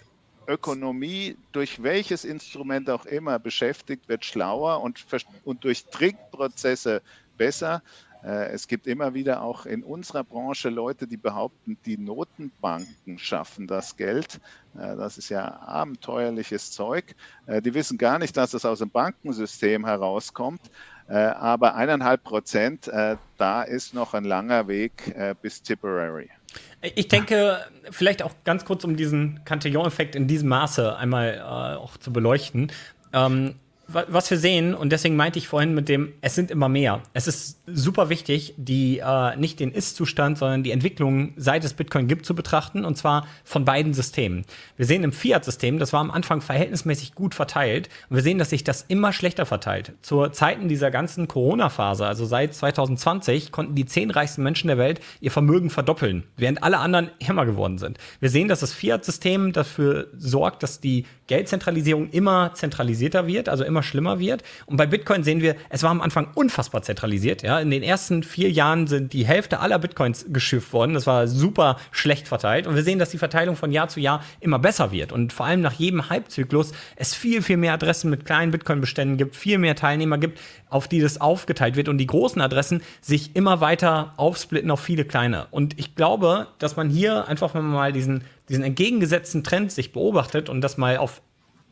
Ökonomie durch welches Instrument auch immer beschäftigt, wird schlauer und, und durchdringt Prozesse besser. Äh, es gibt immer wieder auch in unserer Branche Leute, die behaupten, die Notenbanken schaffen das Geld. Äh, das ist ja abenteuerliches Zeug. Äh, die wissen gar nicht, dass es aus dem Bankensystem herauskommt. Aber eineinhalb Prozent, da ist noch ein langer Weg bis Tipperary. Ich denke, vielleicht auch ganz kurz, um diesen Cantillon-Effekt in diesem Maße einmal äh, auch zu beleuchten. Ähm, was wir sehen, und deswegen meinte ich vorhin mit dem, es sind immer mehr. Es ist super wichtig, die äh, nicht den Ist-Zustand, sondern die Entwicklung, seit es Bitcoin gibt, zu betrachten, und zwar von beiden Systemen. Wir sehen im Fiat-System, das war am Anfang verhältnismäßig gut verteilt, und wir sehen, dass sich das immer schlechter verteilt. Zur Zeiten dieser ganzen Corona-Phase, also seit 2020, konnten die zehn reichsten Menschen der Welt ihr Vermögen verdoppeln, während alle anderen ärmer geworden sind. Wir sehen, dass das Fiat-System dafür sorgt, dass die Geldzentralisierung immer zentralisierter wird, also immer schlimmer wird. Und bei Bitcoin sehen wir, es war am Anfang unfassbar zentralisiert. Ja? In den ersten vier Jahren sind die Hälfte aller Bitcoins geschifft worden. Das war super schlecht verteilt. Und wir sehen, dass die Verteilung von Jahr zu Jahr immer besser wird. Und vor allem nach jedem Halbzyklus es viel, viel mehr Adressen mit kleinen Bitcoin-Beständen gibt, viel mehr Teilnehmer gibt, auf die das aufgeteilt wird und die großen Adressen sich immer weiter aufsplitten auf viele kleine. Und ich glaube, dass man hier einfach mal diesen diesen entgegengesetzten Trend sich beobachtet und das mal auf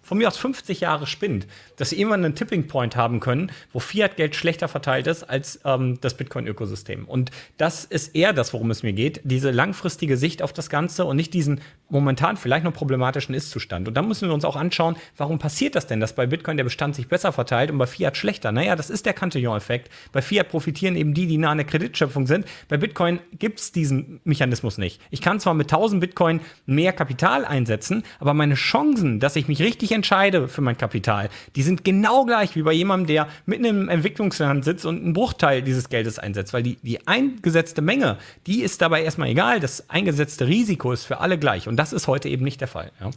von mir aus 50 Jahre spinnt, dass sie irgendwann einen Tipping Point haben können, wo Fiat-Geld schlechter verteilt ist als ähm, das Bitcoin-Ökosystem. Und das ist eher das, worum es mir geht, diese langfristige Sicht auf das Ganze und nicht diesen momentan vielleicht noch problematischen Ist-Zustand. Und dann müssen wir uns auch anschauen, warum passiert das denn, dass bei Bitcoin der Bestand sich besser verteilt und bei Fiat schlechter? Naja, das ist der Cantillon-Effekt. Bei Fiat profitieren eben die, die nah an der Kreditschöpfung sind. Bei Bitcoin gibt es diesen Mechanismus nicht. Ich kann zwar mit 1000 Bitcoin mehr Kapital einsetzen, aber meine Chancen, dass ich mich richtig entscheide für mein Kapital, die sind genau gleich wie bei jemandem, der mitten im Entwicklungsland sitzt und einen Bruchteil dieses Geldes einsetzt, weil die, die eingesetzte Menge, die ist dabei erstmal egal. Das eingesetzte Risiko ist für alle gleich. Und das ist heute eben nicht der Fall. Ja.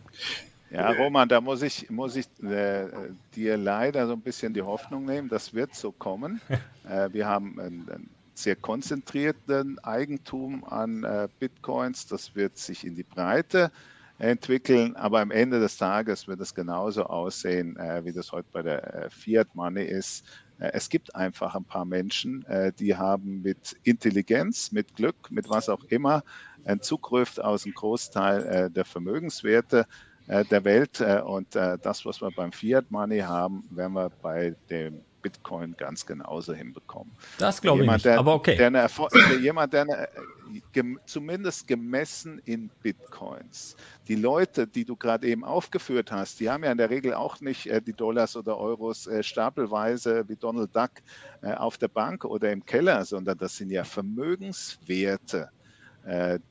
Ja, Roman, da muss ich, muss ich äh, dir leider so ein bisschen die Hoffnung nehmen, das wird so kommen. *laughs* äh, wir haben einen, einen, sehr konzentrierten Eigentum an äh, Bitcoins, das wird sich in die Breite entwickeln, aber am Ende des Tages wird es genauso aussehen, äh, wie das heute bei der äh, Fiat Money ist. Äh, es gibt einfach ein paar Menschen, die haben mit Intelligenz, mit Glück, mit was auch immer, Zugriff aus einem Großteil äh, der Vermögenswerte der Welt. Und das, was wir beim Fiat Money haben, werden wir bei dem Bitcoin ganz genauso hinbekommen. Das glaube ich nicht, der, aber okay. Der eine, jemand, der eine, gem, zumindest gemessen in Bitcoins, die Leute, die du gerade eben aufgeführt hast, die haben ja in der Regel auch nicht äh, die Dollars oder Euros äh, stapelweise wie Donald Duck äh, auf der Bank oder im Keller, sondern das sind ja Vermögenswerte äh,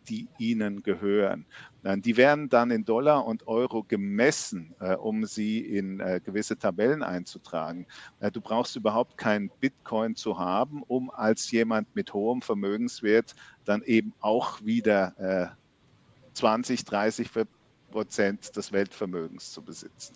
die ihnen gehören. Die werden dann in Dollar und Euro gemessen, äh, um sie in äh, gewisse Tabellen einzutragen. Du brauchst überhaupt keinen Bitcoin zu haben, um als jemand mit hohem Vermögenswert dann eben auch wieder 20, 30 Prozent des Weltvermögens zu besitzen.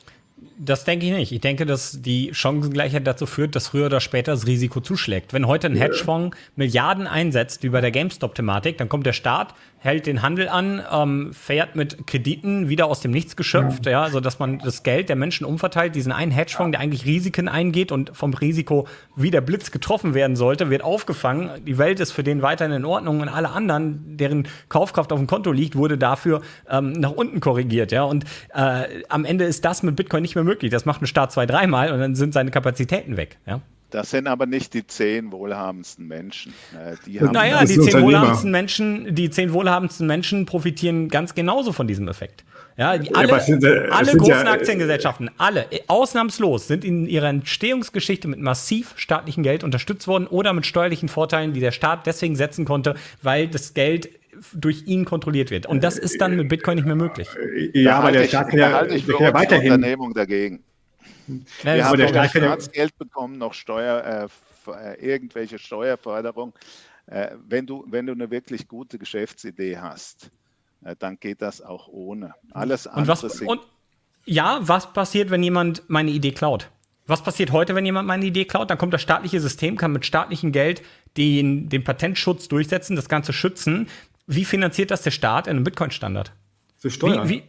Das denke ich nicht. Ich denke, dass die Chancengleichheit dazu führt, dass früher oder später das Risiko zuschlägt. Wenn heute ein Hedgefonds Milliarden einsetzt, wie bei der GameStop-Thematik, dann kommt der Staat, hält den Handel an, ähm, fährt mit Krediten wieder aus dem Nichts geschöpft, ja, ja sodass man das Geld der Menschen umverteilt. Diesen einen Hedgefonds, der eigentlich Risiken eingeht und vom Risiko wie der Blitz getroffen werden sollte, wird aufgefangen. Die Welt ist für den weiterhin in Ordnung und alle anderen, deren Kaufkraft auf dem Konto liegt, wurde dafür ähm, nach unten korrigiert. Ja, und äh, am Ende ist das mit Bitcoin nicht mehr möglich. Das macht ein Staat zwei, dreimal und dann sind seine Kapazitäten weg. Ja. Das sind aber nicht die zehn wohlhabendsten Menschen. Äh, die haben naja, die zehn wohlhabendsten Menschen, die zehn wohlhabendsten Menschen profitieren ganz genauso von diesem Effekt. Ja, die, alle, ja, sind, äh, alle großen ja, äh, Aktiengesellschaften, alle, ausnahmslos, sind in ihrer Entstehungsgeschichte mit massiv staatlichem Geld unterstützt worden oder mit steuerlichen Vorteilen, die der Staat deswegen setzen konnte, weil das Geld durch ihn kontrolliert wird. Und das ist dann mit Bitcoin nicht mehr möglich. Ja, aber der Staat kann ja, ja weiterhin. Unternehmung dagegen. Ja, wir haben der Staat Staatsgeld bekommen, noch Steuer, äh, äh, irgendwelche Steuerförderung. Äh, wenn, du, wenn du eine wirklich gute Geschäftsidee hast, äh, dann geht das auch ohne. Alles andere und was, und, Ja, was passiert, wenn jemand meine Idee klaut? Was passiert heute, wenn jemand meine Idee klaut? Dann kommt das staatliche System, kann mit staatlichem Geld den, den Patentschutz durchsetzen, das Ganze schützen. Wie finanziert das der Staat in einem Bitcoin-Standard? Für Steuern. Wie, wie,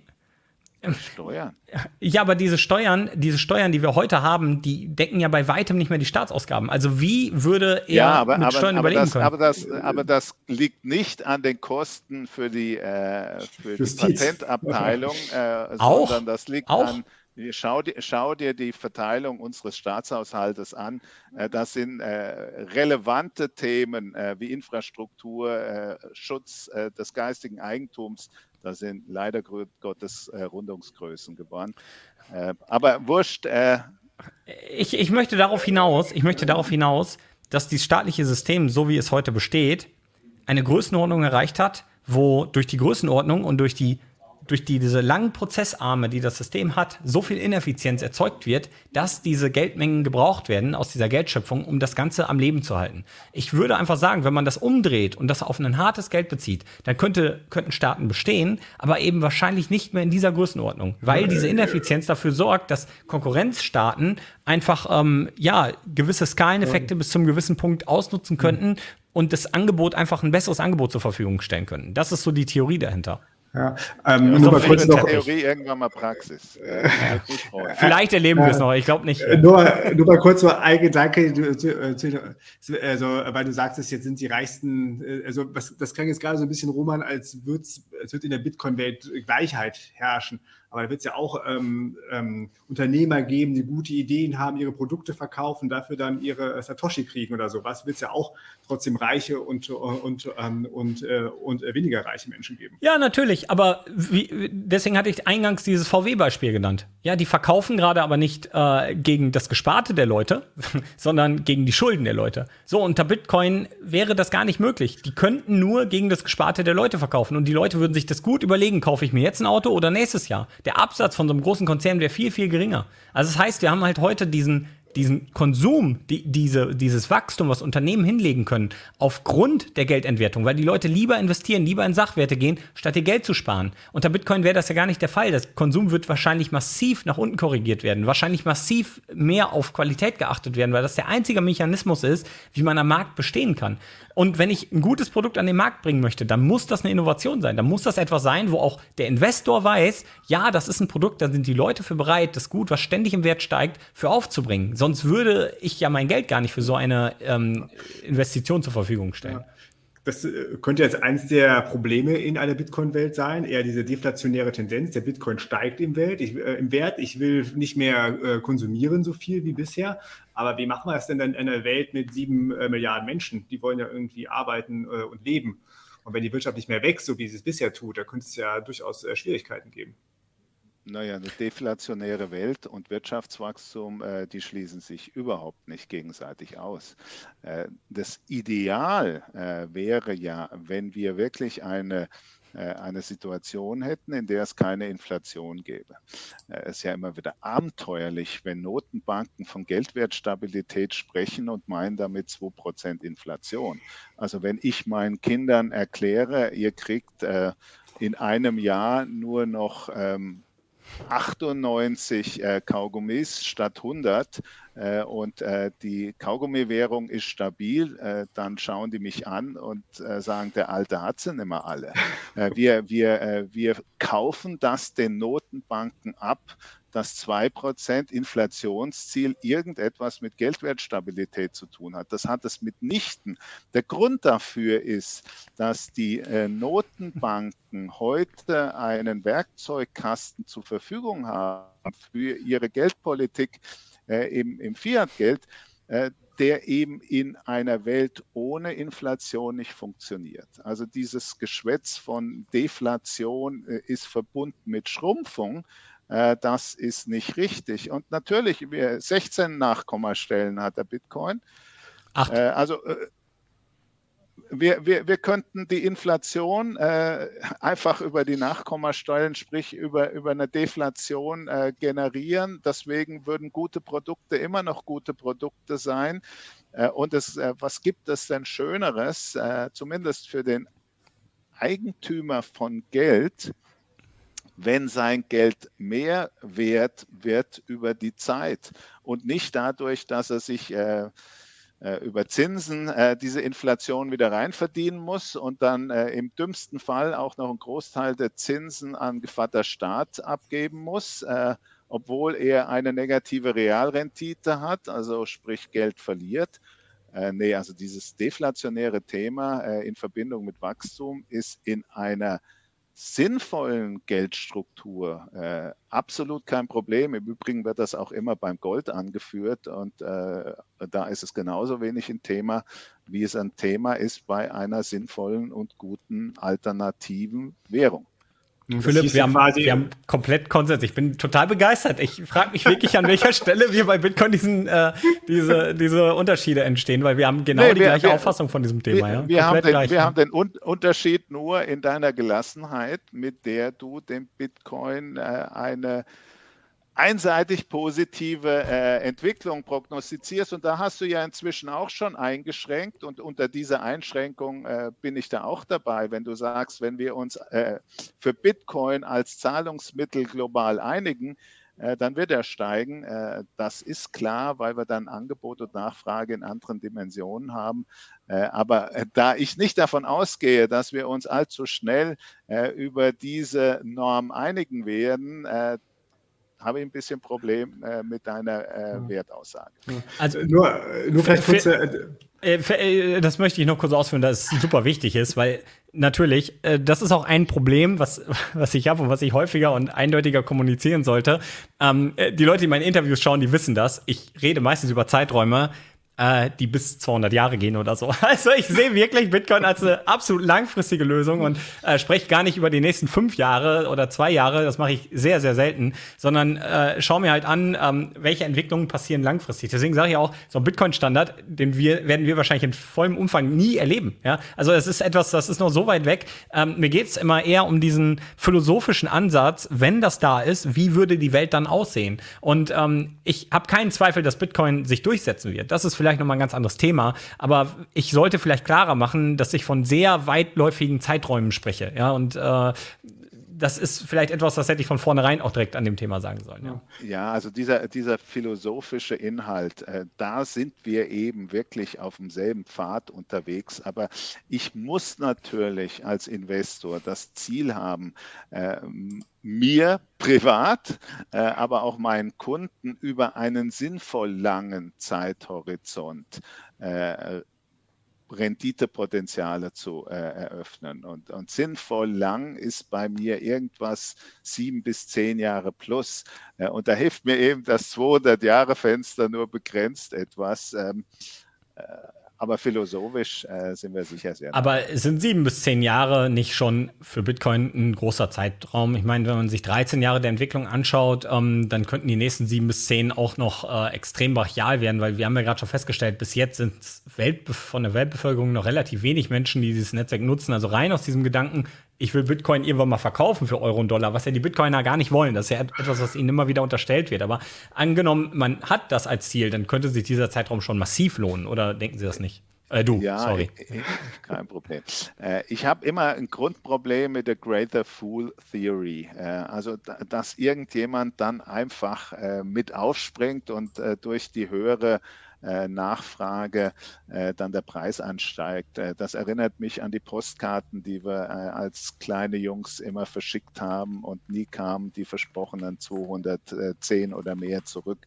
Steuern. Ja, aber diese Steuern, diese Steuern, die wir heute haben, die decken ja bei weitem nicht mehr die Staatsausgaben. Also wie würde er ja, aber, mit aber, Steuern aber überleben das, können? Aber das, aber das liegt nicht an den Kosten für die, äh, für die Patentabteilung, äh, auch? sondern das liegt auch? an Schau dir, schau dir, die Verteilung unseres Staatshaushaltes an. Äh, das sind äh, relevante Themen äh, wie Infrastruktur, Schutz des geistigen Eigentums. Da sind leider Gottes Rundungsgrößen geboren. Aber wurscht. Ich, ich möchte darauf hinaus, ich möchte darauf hinaus, dass dieses staatliche System, so wie es heute besteht, eine Größenordnung erreicht hat, wo durch die Größenordnung und durch die durch die, diese langen Prozessarme, die das System hat, so viel Ineffizienz erzeugt wird, dass diese Geldmengen gebraucht werden aus dieser Geldschöpfung, um das Ganze am Leben zu halten. Ich würde einfach sagen, wenn man das umdreht und das auf ein hartes Geld bezieht, dann könnte, könnten Staaten bestehen, aber eben wahrscheinlich nicht mehr in dieser Größenordnung, weil diese Ineffizienz dafür sorgt, dass Konkurrenzstaaten einfach ähm, ja gewisse Skaleneffekte bis zum gewissen Punkt ausnutzen könnten und das Angebot einfach ein besseres Angebot zur Verfügung stellen können. Das ist so die Theorie dahinter. Ja, ähm, ja, nur mal kurz noch. Theorie irgendwann mal Praxis. Äh, *laughs* Vielleicht erleben wir es noch, ich glaube nicht. Nur, nur mal kurz so ein Gedanke, also, weil du sagst, jetzt sind die reichsten, äh, also was, das klang jetzt gerade so ein bisschen, Roman, als, als wird in der Bitcoin-Welt Gleichheit herrschen. Aber da wird es ja auch ähm, ähm, Unternehmer geben, die gute Ideen haben, ihre Produkte verkaufen, dafür dann ihre Satoshi kriegen oder sowas. Wird es ja auch trotzdem reiche und, und, ähm, und, äh, und weniger reiche Menschen geben. Ja, natürlich. Aber wie, deswegen hatte ich eingangs dieses VW-Beispiel genannt. Ja, die verkaufen gerade aber nicht äh, gegen das Gesparte der Leute, *laughs* sondern gegen die Schulden der Leute. So, unter Bitcoin wäre das gar nicht möglich. Die könnten nur gegen das Gesparte der Leute verkaufen. Und die Leute würden sich das gut überlegen, kaufe ich mir jetzt ein Auto oder nächstes Jahr der Absatz von so einem großen Konzern wäre viel, viel geringer. Also das heißt, wir haben halt heute diesen diesen Konsum, die, diese, dieses Wachstum, was Unternehmen hinlegen können, aufgrund der Geldentwertung, weil die Leute lieber investieren, lieber in Sachwerte gehen, statt ihr Geld zu sparen. Unter Bitcoin wäre das ja gar nicht der Fall. Das Konsum wird wahrscheinlich massiv nach unten korrigiert werden, wahrscheinlich massiv mehr auf Qualität geachtet werden, weil das der einzige Mechanismus ist, wie man am Markt bestehen kann. Und wenn ich ein gutes Produkt an den Markt bringen möchte, dann muss das eine Innovation sein. Dann muss das etwas sein, wo auch der Investor weiß, ja, das ist ein Produkt, da sind die Leute für bereit, das Gut, was ständig im Wert steigt, für aufzubringen. Sonst würde ich ja mein Geld gar nicht für so eine ähm, Investition zur Verfügung stellen. Ja. Das äh, könnte jetzt eines der Probleme in einer Bitcoin-Welt sein, eher diese deflationäre Tendenz. Der Bitcoin steigt im, Welt, ich, äh, im Wert. Ich will nicht mehr äh, konsumieren so viel wie bisher. Aber wie machen wir das denn in einer Welt mit sieben äh, Milliarden Menschen? Die wollen ja irgendwie arbeiten äh, und leben. Und wenn die Wirtschaft nicht mehr wächst, so wie sie es bisher tut, da könnte es ja durchaus äh, Schwierigkeiten geben. Naja, eine deflationäre Welt und Wirtschaftswachstum, äh, die schließen sich überhaupt nicht gegenseitig aus. Äh, das Ideal äh, wäre ja, wenn wir wirklich eine äh, eine Situation hätten, in der es keine Inflation gäbe. Äh, es ist ja immer wieder abenteuerlich, wenn Notenbanken von Geldwertstabilität sprechen und meinen damit 2% Inflation. Also wenn ich meinen Kindern erkläre, ihr kriegt äh, in einem Jahr nur noch ähm, 98 äh, Kaugummis statt 100 äh, und äh, die Kaugummi-Währung ist stabil, äh, dann schauen die mich an und äh, sagen, der Alte hat sie nicht mehr alle. Äh, wir, wir, wir kaufen das den Notenbanken ab, das 2% Inflationsziel irgendetwas mit Geldwertstabilität zu tun hat. Das hat es mitnichten. Der Grund dafür ist, dass die äh, Notenbanken *laughs* heute einen Werkzeugkasten zur Verfügung haben für ihre Geldpolitik äh, im, im Fiat-Geld, äh, der eben in einer Welt ohne Inflation nicht funktioniert. Also dieses Geschwätz von Deflation ist verbunden mit Schrumpfung. Äh, das ist nicht richtig. Und natürlich, 16 Nachkommastellen hat der Bitcoin. Acht. Äh, also äh, wir, wir, wir könnten die Inflation äh, einfach über die Nachkommastellen, sprich über, über eine Deflation äh, generieren. Deswegen würden gute Produkte immer noch gute Produkte sein. Äh, und es, was gibt es denn Schöneres, zumindest für den Eigentümer von Geld, wenn sein Geld mehr wert wird über die Zeit und nicht dadurch, dass er sich äh, äh, über Zinsen äh, diese Inflation wieder reinverdienen muss und dann äh, im dümmsten Fall auch noch einen Großteil der Zinsen an Gevatter Staat abgeben muss, äh, obwohl er eine negative Realrendite hat, also sprich Geld verliert. Äh, nee, also dieses deflationäre Thema äh, in Verbindung mit Wachstum ist in einer sinnvollen Geldstruktur äh, absolut kein Problem. Im Übrigen wird das auch immer beim Gold angeführt und äh, da ist es genauso wenig ein Thema, wie es ein Thema ist bei einer sinnvollen und guten alternativen Währung. Philipp, wir haben, wir haben komplett Konsens. Ich bin total begeistert. Ich frage mich wirklich, an welcher *laughs* Stelle wir bei Bitcoin diesen, äh, diese, diese Unterschiede entstehen, weil wir haben genau nee, die gleiche wir, Auffassung von diesem Thema. Wir, ja? wir haben, den, wir haben den Unterschied nur in deiner Gelassenheit, mit der du dem Bitcoin äh, eine einseitig positive äh, Entwicklung prognostizierst. Und da hast du ja inzwischen auch schon eingeschränkt. Und unter dieser Einschränkung äh, bin ich da auch dabei, wenn du sagst, wenn wir uns äh, für Bitcoin als Zahlungsmittel global einigen, äh, dann wird er steigen. Äh, das ist klar, weil wir dann Angebot und Nachfrage in anderen Dimensionen haben. Äh, aber da ich nicht davon ausgehe, dass wir uns allzu schnell über diese Norm einigen werden, habe ich ein bisschen Problem äh, mit deiner äh, Wertaussage. Also nur, äh, nur vielleicht kurz. Äh, äh, das möchte ich noch kurz ausführen, dass es super wichtig ist, weil natürlich, das ist auch ein Problem, was, *laughs* was ich habe und was ich häufiger und eindeutiger kommunizieren sollte. Ähm, die Leute, die meine Interviews schauen, die wissen das. Ich rede meistens über Zeiträume, äh, die bis 200 Jahre gehen oder so. *laughs* Also ich sehe wirklich Bitcoin als eine absolut langfristige Lösung und äh, spreche gar nicht über die nächsten fünf Jahre oder zwei Jahre, das mache ich sehr, sehr selten, sondern äh, schaue mir halt an, ähm, welche Entwicklungen passieren langfristig. Deswegen sage ich auch, so ein Bitcoin-Standard, den wir, werden wir wahrscheinlich in vollem Umfang nie erleben. Ja? Also es ist etwas, das ist noch so weit weg. Ähm, mir geht es immer eher um diesen philosophischen Ansatz, wenn das da ist, wie würde die Welt dann aussehen? Und ähm, ich habe keinen Zweifel, dass Bitcoin sich durchsetzen wird. Das ist vielleicht noch mal ein ganz anderes Thema, aber ich sollte vielleicht klarer machen, dass ich von sehr weitläufigen Zeiträumen spreche. Ja, und äh, das ist vielleicht etwas, das hätte ich von vornherein auch direkt an dem Thema sagen sollen. Ja, ja also dieser, dieser philosophische Inhalt, äh, da sind wir eben wirklich auf demselben Pfad unterwegs. Aber ich muss natürlich als Investor das Ziel haben, äh, mir privat, äh, aber auch meinen Kunden über einen sinnvoll langen Zeithorizont äh, Renditepotenziale zu äh, eröffnen. Und, und, sinnvoll lang ist bei mir irgendwas sieben bis zehn Jahre plus. Äh, und da hilft mir eben das 200-Jahre-Fenster nur begrenzt etwas. Ähm, äh, aber philosophisch äh, sind wir sicher sehr. Aber sind sieben bis zehn Jahre nicht schon für Bitcoin ein großer Zeitraum? Ich meine, wenn man sich 13 Jahre der Entwicklung anschaut, ähm, dann könnten die nächsten sieben bis zehn auch noch äh, extrem brachial werden, weil wir haben ja gerade schon festgestellt, bis jetzt sind von der Weltbevölkerung noch relativ wenig Menschen, die dieses Netzwerk nutzen. Also rein aus diesem Gedanken, ich will Bitcoin irgendwann mal verkaufen für Euro und Dollar, was ja die Bitcoiner gar nicht wollen. Das ist ja etwas, was ihnen immer wieder unterstellt wird. Aber angenommen, man hat das als Ziel, dann könnte sich dieser Zeitraum schon massiv lohnen. Oder denken Sie das nicht? Äh, du, ja, sorry. *laughs* Kein Problem. Äh, ich habe immer ein Grundproblem mit der Greater Fool Theory. Äh, also, dass irgendjemand dann einfach äh, mit aufspringt und durch die höhere Nachfrage äh, dann der Preis ansteigt. Äh, das erinnert mich an die Postkarten, die wir als kleine Jungs immer verschickt haben und nie kamen die versprochenen 210 oder mehr zurück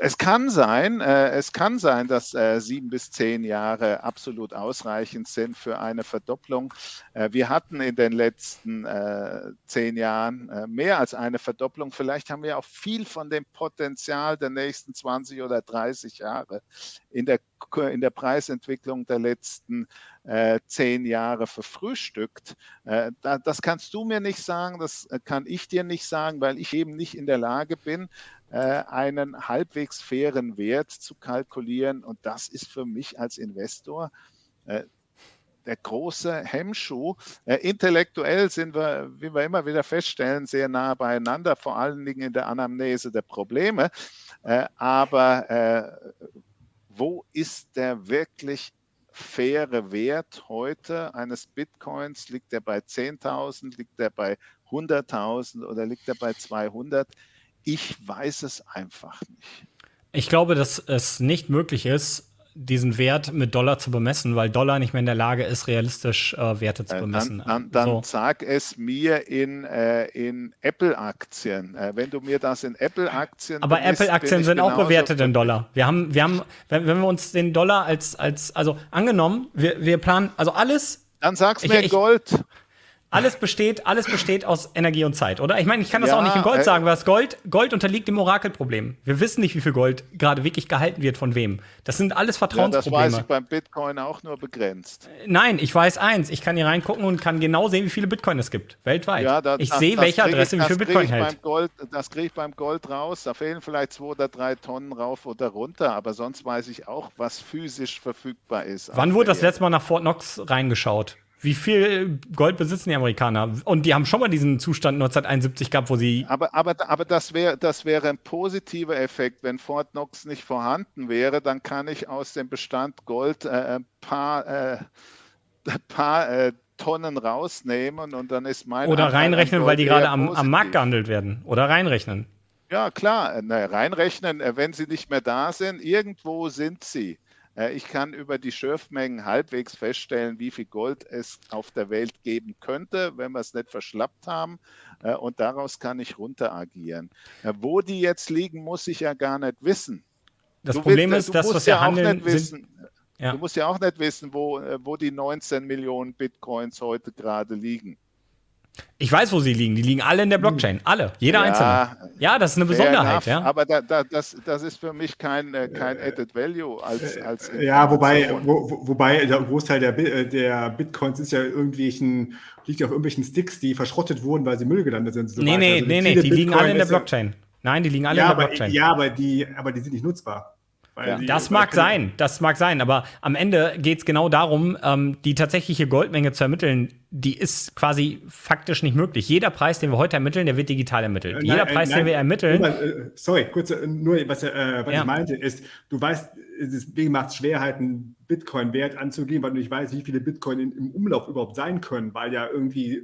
es kann sein, äh, es kann sein, dass äh, sieben bis zehn Jahre absolut ausreichend sind für eine Verdopplung. Äh, wir hatten in den letzten äh, zehn Jahren äh, mehr als eine Verdopplung. Vielleicht haben wir auch viel von dem Potenzial der nächsten 20 oder 30 Jahre in der, in der Preisentwicklung der letzten äh, zehn Jahre verfrühstückt. das kannst du mir nicht sagen, das kann ich dir nicht sagen, weil ich eben nicht in der Lage bin, einen halbwegs fairen Wert zu kalkulieren. Und das ist für mich als Investor äh, der große Hemmschuh. Äh, intellektuell sind wir, wie wir immer wieder feststellen, sehr nah beieinander, vor allen Dingen in der Anamnese der Probleme. aber wo ist der wirklich faire Wert heute eines Bitcoins? Liegt er bei 10.000, liegt er bei 100.000 oder liegt er bei 200? Ich weiß es einfach nicht. Ich glaube, dass es nicht möglich ist, diesen Wert mit Dollar zu bemessen, weil Dollar nicht mehr in der Lage ist, realistisch äh, Werte zu äh, bemessen. Dann, dann, dann so. sag es mir in, äh, in Apple-Aktien. Äh, wenn du mir das in Apple-Aktien. Aber Apple-Aktien sind auch bewertet in Dollar. Wir haben, wir haben, wenn, wenn wir uns den Dollar als, als also angenommen, wir, wir planen, also alles. Dann sag's mir ich, Gold. Alles besteht, alles besteht aus Energie und Zeit, oder? Ich meine, ich kann das ja, auch nicht in Gold äh, sagen, weil das Gold, Gold unterliegt dem Orakelproblem. Wir wissen nicht, wie viel Gold gerade wirklich gehalten wird von wem. Das sind alles Vertrauensprobleme. Ja, das weiß ich beim Bitcoin auch nur begrenzt. Nein, ich weiß eins. Ich kann hier reingucken und kann genau sehen, wie viele Bitcoin es gibt, weltweit. Ja, da, ich sehe, welche Adresse ich, wie viel Bitcoin hält. Gold, das kriege ich beim Gold raus. Da fehlen vielleicht zwei oder drei Tonnen rauf oder runter, aber sonst weiß ich auch, was physisch verfügbar ist. Wann wurde das letzte Mal nach Fort Knox reingeschaut? Wie viel Gold besitzen die Amerikaner? Und die haben schon mal diesen Zustand 1971 gehabt, wo sie. Aber, aber, aber das wäre das wär ein positiver Effekt. Wenn Fort Knox nicht vorhanden wäre, dann kann ich aus dem Bestand Gold äh, ein paar, äh, ein paar äh, Tonnen rausnehmen und dann ist mein. Oder Anteil reinrechnen, weil die gerade am, am Markt gehandelt werden. Oder reinrechnen. Ja, klar. Na, reinrechnen, äh, wenn sie nicht mehr da sind, irgendwo sind sie. Äh, ich kann über die Schürfmengen halbwegs feststellen, wie viel Gold es auf der Welt geben könnte, wenn wir es nicht verschlappt haben. Äh, und daraus kann ich runter agieren. Äh, wo die jetzt liegen, muss ich ja gar nicht wissen. Das du Problem willst, ist, dass was ja handeln, wissen, ja. Du musst ja auch nicht wissen, wo, wo die 19 Millionen Bitcoins heute gerade liegen. Ich weiß, wo sie liegen. Die liegen alle in der Blockchain. Alle. Jeder ja, einzelne. Ja, das ist eine Besonderheit. Ja. Aber da, da, das, das ist für mich kein, äh, kein Added Value als, als Ja, wobei, wo, wobei der Großteil der, äh, der Bitcoins ist ja irgendwelchen, liegt auf irgendwelchen Sticks, die verschrottet wurden, weil sie Müll gelandet sind. So nee, nee, also nee, nee, die liegen alle in der Blockchain. Nein, die liegen alle ja, in der Blockchain. Aber, ja, aber die, aber die sind nicht nutzbar. Ja. Die, das mag sein, das mag sein, aber am Ende geht es genau darum, ähm, die tatsächliche Goldmenge zu ermitteln, die ist quasi faktisch nicht möglich. Jeder Preis, den wir heute ermitteln, der wird digital ermittelt. Äh, Jeder Preis, nein, den wir ermitteln. Mal, äh, sorry, kurz, äh, nur was, äh, was ja. ich meinte, ist, du weißt, deswegen macht es schwer, halt einen Bitcoin-Wert anzugeben, weil du nicht weißt, wie viele Bitcoin in, im Umlauf überhaupt sein können, weil ja irgendwie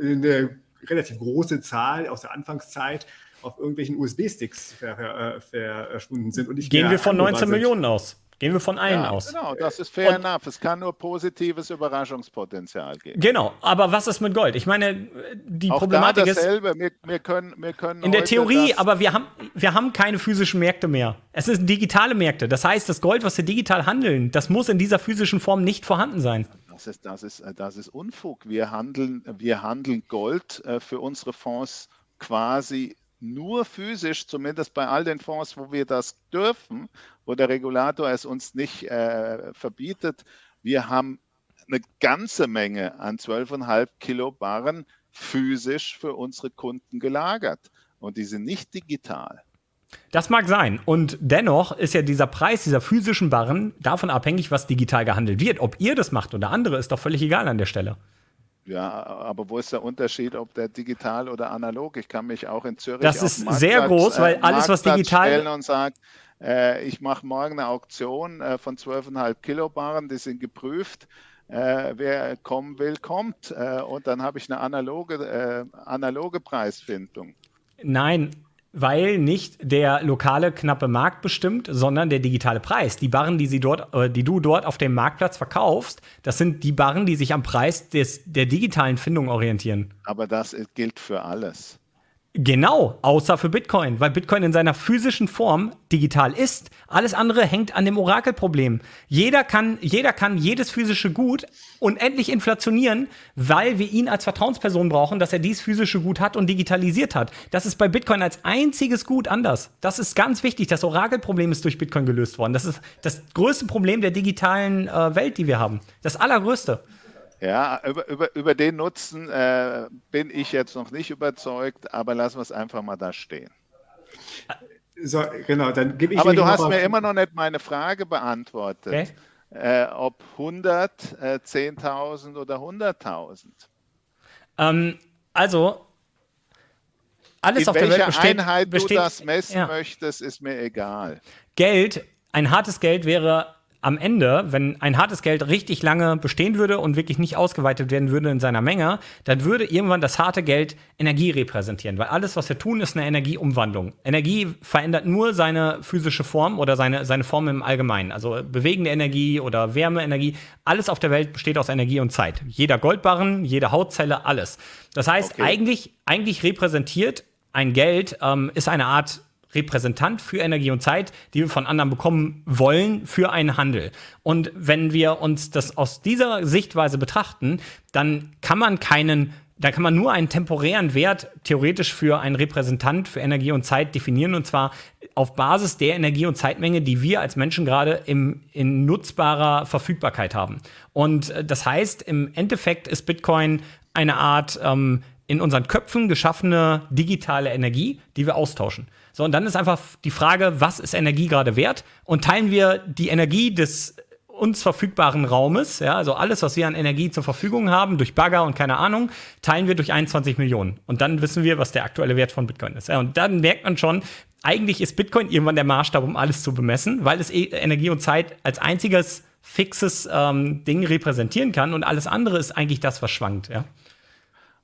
eine relativ große Zahl aus der Anfangszeit auf irgendwelchen USB-Sticks ver, ver, verschwunden sind. Und nicht Gehen wir von 19 Millionen aus. Gehen wir von allen ja, aus. Genau, das ist fair und, enough. Es kann nur positives Überraschungspotenzial geben. Genau, aber was ist mit Gold? Ich meine, die Auch Problematik da dasselbe. ist. Wir, wir, können, wir können in der Theorie, aber wir haben, wir haben keine physischen Märkte mehr. Es sind digitale Märkte. Das heißt, das Gold, was wir digital handeln, das muss in dieser physischen Form nicht vorhanden sein. Das ist, das ist, das ist Unfug. Wir handeln, wir handeln Gold äh, für unsere Fonds quasi nur physisch, zumindest bei all den Fonds, wo wir das dürfen, wo der Regulator es uns nicht äh, verbietet. Wir haben eine ganze Menge an 12,5 Kilo Barren physisch für unsere Kunden gelagert und die sind nicht digital. Das mag sein. Und dennoch ist ja dieser Preis dieser physischen Barren davon abhängig, was digital gehandelt wird. Ob ihr das macht oder andere, ist doch völlig egal an der Stelle. Ja, aber wo ist der Unterschied, ob der digital oder analog? Ich kann mich auch in Zürich Das ist sehr groß, weil äh, alles, was digital und sagen, äh, ich mache morgen eine Auktion äh, von 12,5 Kilobaren, die sind geprüft. Äh, wer kommen will, kommt. Äh, und dann habe ich eine analoge, äh, analoge Preisfindung. Nein, weil nicht der lokale knappe Markt bestimmt, sondern der digitale Preis. Die Barren, die, sie dort, äh, die du dort auf dem Marktplatz verkaufst, das sind die Barren, die sich am Preis des, der digitalen Findung orientieren. Aber das gilt für alles. Genau, außer für Bitcoin, weil Bitcoin in seiner physischen Form digital ist. Alles andere hängt an dem Orakelproblem. Jeder kann, jeder kann jedes physische Gut unendlich inflationieren, weil wir ihn als Vertrauensperson brauchen, dass er dieses physische Gut hat und digitalisiert hat. Das ist bei Bitcoin als einziges Gut anders. Das ist ganz wichtig. Das Orakelproblem ist durch Bitcoin gelöst worden. Das ist das größte Problem der digitalen äh, Welt, die wir haben. Das allergrößte. Ja, über, über, über den Nutzen äh, bin ich jetzt noch nicht überzeugt, aber lassen wir es einfach mal da stehen. So, genau, dann gebe ich Aber du hast mir immer noch nicht meine Frage beantwortet. Okay. Äh, ob 100, äh, 10.000 oder 100.000? Ähm, also, alles In auf der Welt besteht. Einheit besteht, du das messen ja. möchtest, ist mir egal. Geld, ein hartes Geld wäre am Ende, wenn ein hartes Geld richtig lange bestehen würde und wirklich nicht ausgeweitet werden würde in seiner Menge, dann würde irgendwann das harte Geld Energie repräsentieren, weil alles, was wir tun, ist eine Energieumwandlung. Energie verändert nur seine physische Form oder seine, seine Form im Allgemeinen. Also bewegende Energie oder Wärmeenergie, alles auf der Welt besteht aus Energie und Zeit. Jeder Goldbarren, jede Hautzelle, alles. Das heißt, okay. eigentlich, eigentlich repräsentiert ein Geld, ähm, ist eine Art Repräsentant für Energie und Zeit, die wir von anderen bekommen wollen für einen Handel. Und wenn wir uns das aus dieser Sichtweise betrachten, dann kann man keinen da kann man nur einen temporären Wert theoretisch für einen Repräsentant für Energie und Zeit definieren und zwar auf Basis der Energie- und Zeitmenge, die wir als Menschen gerade im, in nutzbarer Verfügbarkeit haben. Und äh, das heißt, im Endeffekt ist Bitcoin eine Art ähm, in unseren Köpfen geschaffene digitale Energie, die wir austauschen. So, und dann ist einfach die Frage, was ist Energie gerade wert? Und teilen wir die Energie des uns verfügbaren Raumes, ja, also alles, was wir an Energie zur Verfügung haben, durch Bagger und keine Ahnung, teilen wir durch 21 Millionen. Und dann wissen wir, was der aktuelle Wert von Bitcoin ist. Ja, und dann merkt man schon, eigentlich ist Bitcoin irgendwann der Maßstab, um alles zu bemessen, weil es e Energie und Zeit als einziges fixes ähm, Ding repräsentieren kann und alles andere ist eigentlich das, was schwankt, ja.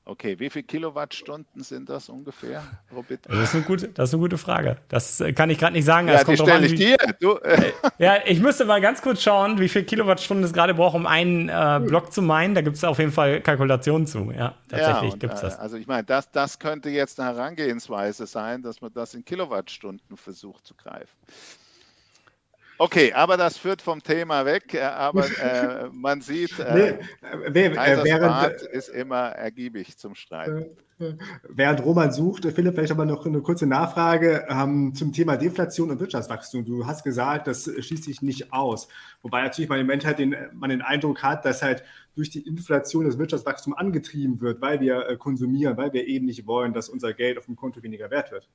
Okay, wie viele Kilowattstunden sind das ungefähr pro Bit? Das ist eine gute, das ist eine gute Frage. Das äh, kann ich gerade nicht sagen. Ja, die stelle ich dir. Du. Äh, ja, ich müsste mal ganz kurz schauen, wie viele Kilowattstunden es gerade braucht, um einen äh, Block zu meinen. Da gibt es auf jeden Fall Kalkulationen zu. Ja, tatsächlich ja, gibt es das. Also ich meine, das, das könnte jetzt eine Herangehensweise sein, dass man das in Kilowattstunden versucht zu greifen. Okay, aber das führt vom Thema weg. Äh, aber *laughs* äh, man sieht, äh, nee, äh, während, ist immer ergiebig zum Streiten. Während Roman sucht, Philipp, vielleicht aber noch eine kurze Nachfrage ähm, zum Thema Deflation und Wirtschaftswachstum. Du hast gesagt, das schließt sich nicht aus. Wobei natürlich man im Moment halt den, man den Eindruck hat, dass halt durch die Inflation das Wirtschaftswachstum angetrieben wird, weil wir äh, konsumieren, weil wir eben nicht wollen, dass unser Geld auf dem Konto weniger wert wird.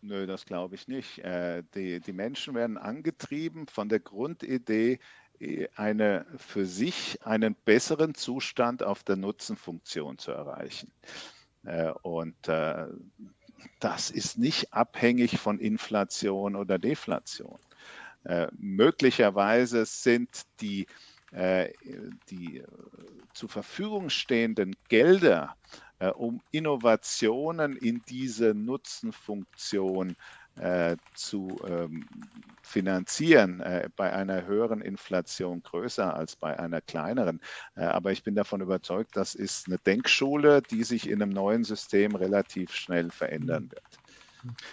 Nö, das glaube ich nicht. Äh, die, die Menschen werden angetrieben von der Grundidee, äh, eine für sich einen besseren Zustand auf der Nutzenfunktion zu erreichen. Äh, und das ist nicht abhängig von Inflation oder Deflation. Möglicherweise sind die, die zur Verfügung stehenden Gelder äh, um Innovationen in diese Nutzenfunktion äh, zu ähm, finanzieren äh, bei einer höheren Inflation größer als bei einer kleineren. Äh, aber ich bin davon überzeugt, das ist eine Denkschule, die sich in einem neuen System relativ schnell verändern wird.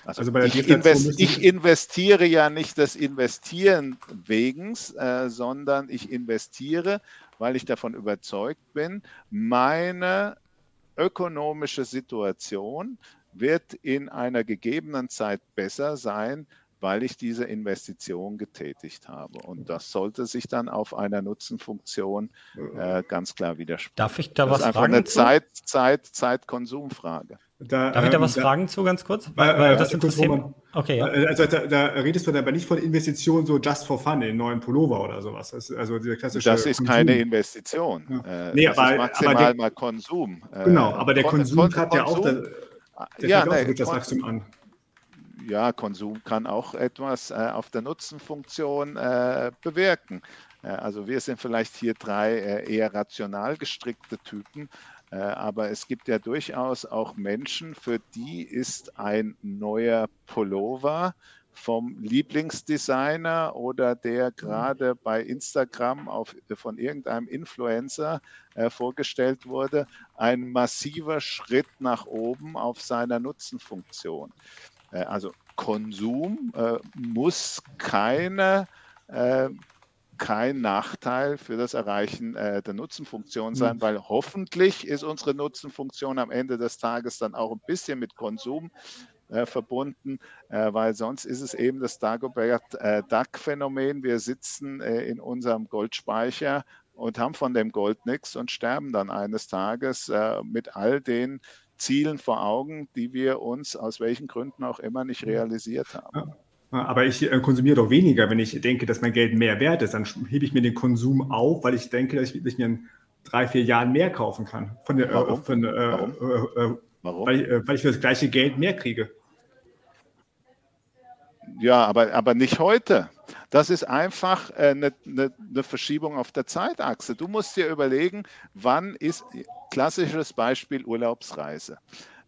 Also, also ich, invest, ich, investiere ja nicht des Investieren wegen, äh, sondern ich investiere, weil ich davon überzeugt bin, meine ökonomische Situation wird in einer gegebenen Zeit besser sein, weil ich diese Investition getätigt habe. Und das sollte sich dann auf einer Nutzenfunktion äh, ganz klar widerspiegeln. Darf ich da das was ist einfach fragen? Eine Zeit, Zeit, Zeit-Konsumfrage. Da, Darf ich da ähm, was da, fragen zu ganz kurz? Weil, weil das interessiert man, Okay. Ja. Äh, also da, da, redest du aber nicht von Investitionen so just for fun in einen neuen Pullover oder sowas. Das, also diese klassische das ist Konsum. keine Investition. Ja. Äh, nee, das aber, ist maximal aber der, mal Konsum. Genau, aber der Kon Konsum hat ja auch, der, der ja, nee, das Wachstum an ja, Konsum kann auch etwas äh, auf der Nutzenfunktion äh, bewirken. Äh, also wir sind vielleicht hier drei äh, eher rational gestrickte Typen, äh, aber es gibt ja durchaus auch Menschen, für die ist ein neuer Pullover vom Lieblingsdesigner oder der gerade bei Instagram auf, von irgendeinem Influencer äh, vorgestellt wurde, ein massiver Schritt nach oben auf seiner Nutzenfunktion. Äh, also Konsum äh, muss keine, äh, kein Nachteil für das Erreichen der Nutzenfunktion sein, mhm. weil hoffentlich ist unsere Nutzenfunktion am Ende des Tages dann auch ein bisschen mit Konsum äh, verbunden, äh, weil sonst ist es eben das Dagobert-Duck-Phänomen. Wir sitzen äh, in unserem Goldspeicher und haben von dem Gold nichts und sterben dann eines Tages mit all den Zielen vor Augen, die wir uns aus welchen Gründen auch immer nicht realisiert haben. Aber ich äh, konsumiere doch weniger, wenn ich denke, dass mein Geld mehr wert ist. Dann hebe ich mir den Konsum auf, weil ich denke, dass ich, mir in drei, vier Jahren mehr kaufen kann. Von der, Warum? Äh, von, äh, Warum? Äh, äh, Warum? Weil, weil, ich für das gleiche Geld mehr kriege. Ja, aber, aber nicht heute. Das ist einfach eine, eine, eine, Verschiebung auf der Zeitachse. Du musst dir überlegen, wann ist klassisches Beispiel Urlaubsreise.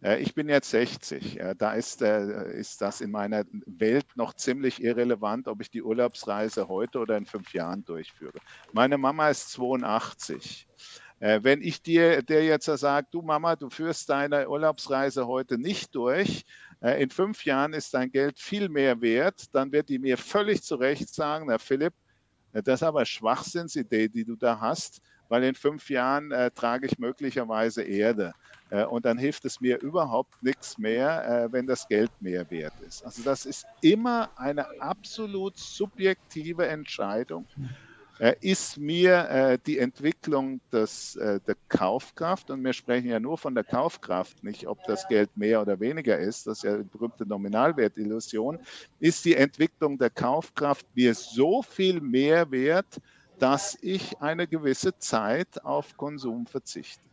Äh, ich bin jetzt 60. Da ist, äh, ist das in meiner Welt noch ziemlich irrelevant, ob ich die Urlaubsreise heute oder in fünf Jahren durchführe. Meine Mama ist 82. Äh, wenn ich dir der jetzt sage, du Mama, du führst deine Urlaubsreise heute nicht durch, äh, in fünf Jahren ist dein Geld viel mehr wert, dann wird die mir völlig zu Recht sagen, na Philipp, äh, das ist aber Schwachsinnsidee, die du da hast, weil in fünf Jahren äh, trage ich möglicherweise Erde. Äh, und dann hilft es mir überhaupt nichts mehr, äh, wenn das Geld mehr wert ist. Also das ist immer eine absolut subjektive Entscheidung. Äh, ist mir die Entwicklung des, der Kaufkraft, und wir sprechen ja nur von der Kaufkraft, nicht ob das Geld mehr oder weniger ist, das ist ja die berühmte Nominalwertillusion, ist die Entwicklung der Kaufkraft mir so viel mehr wert, dass ich eine gewisse Zeit auf Konsum verzichte.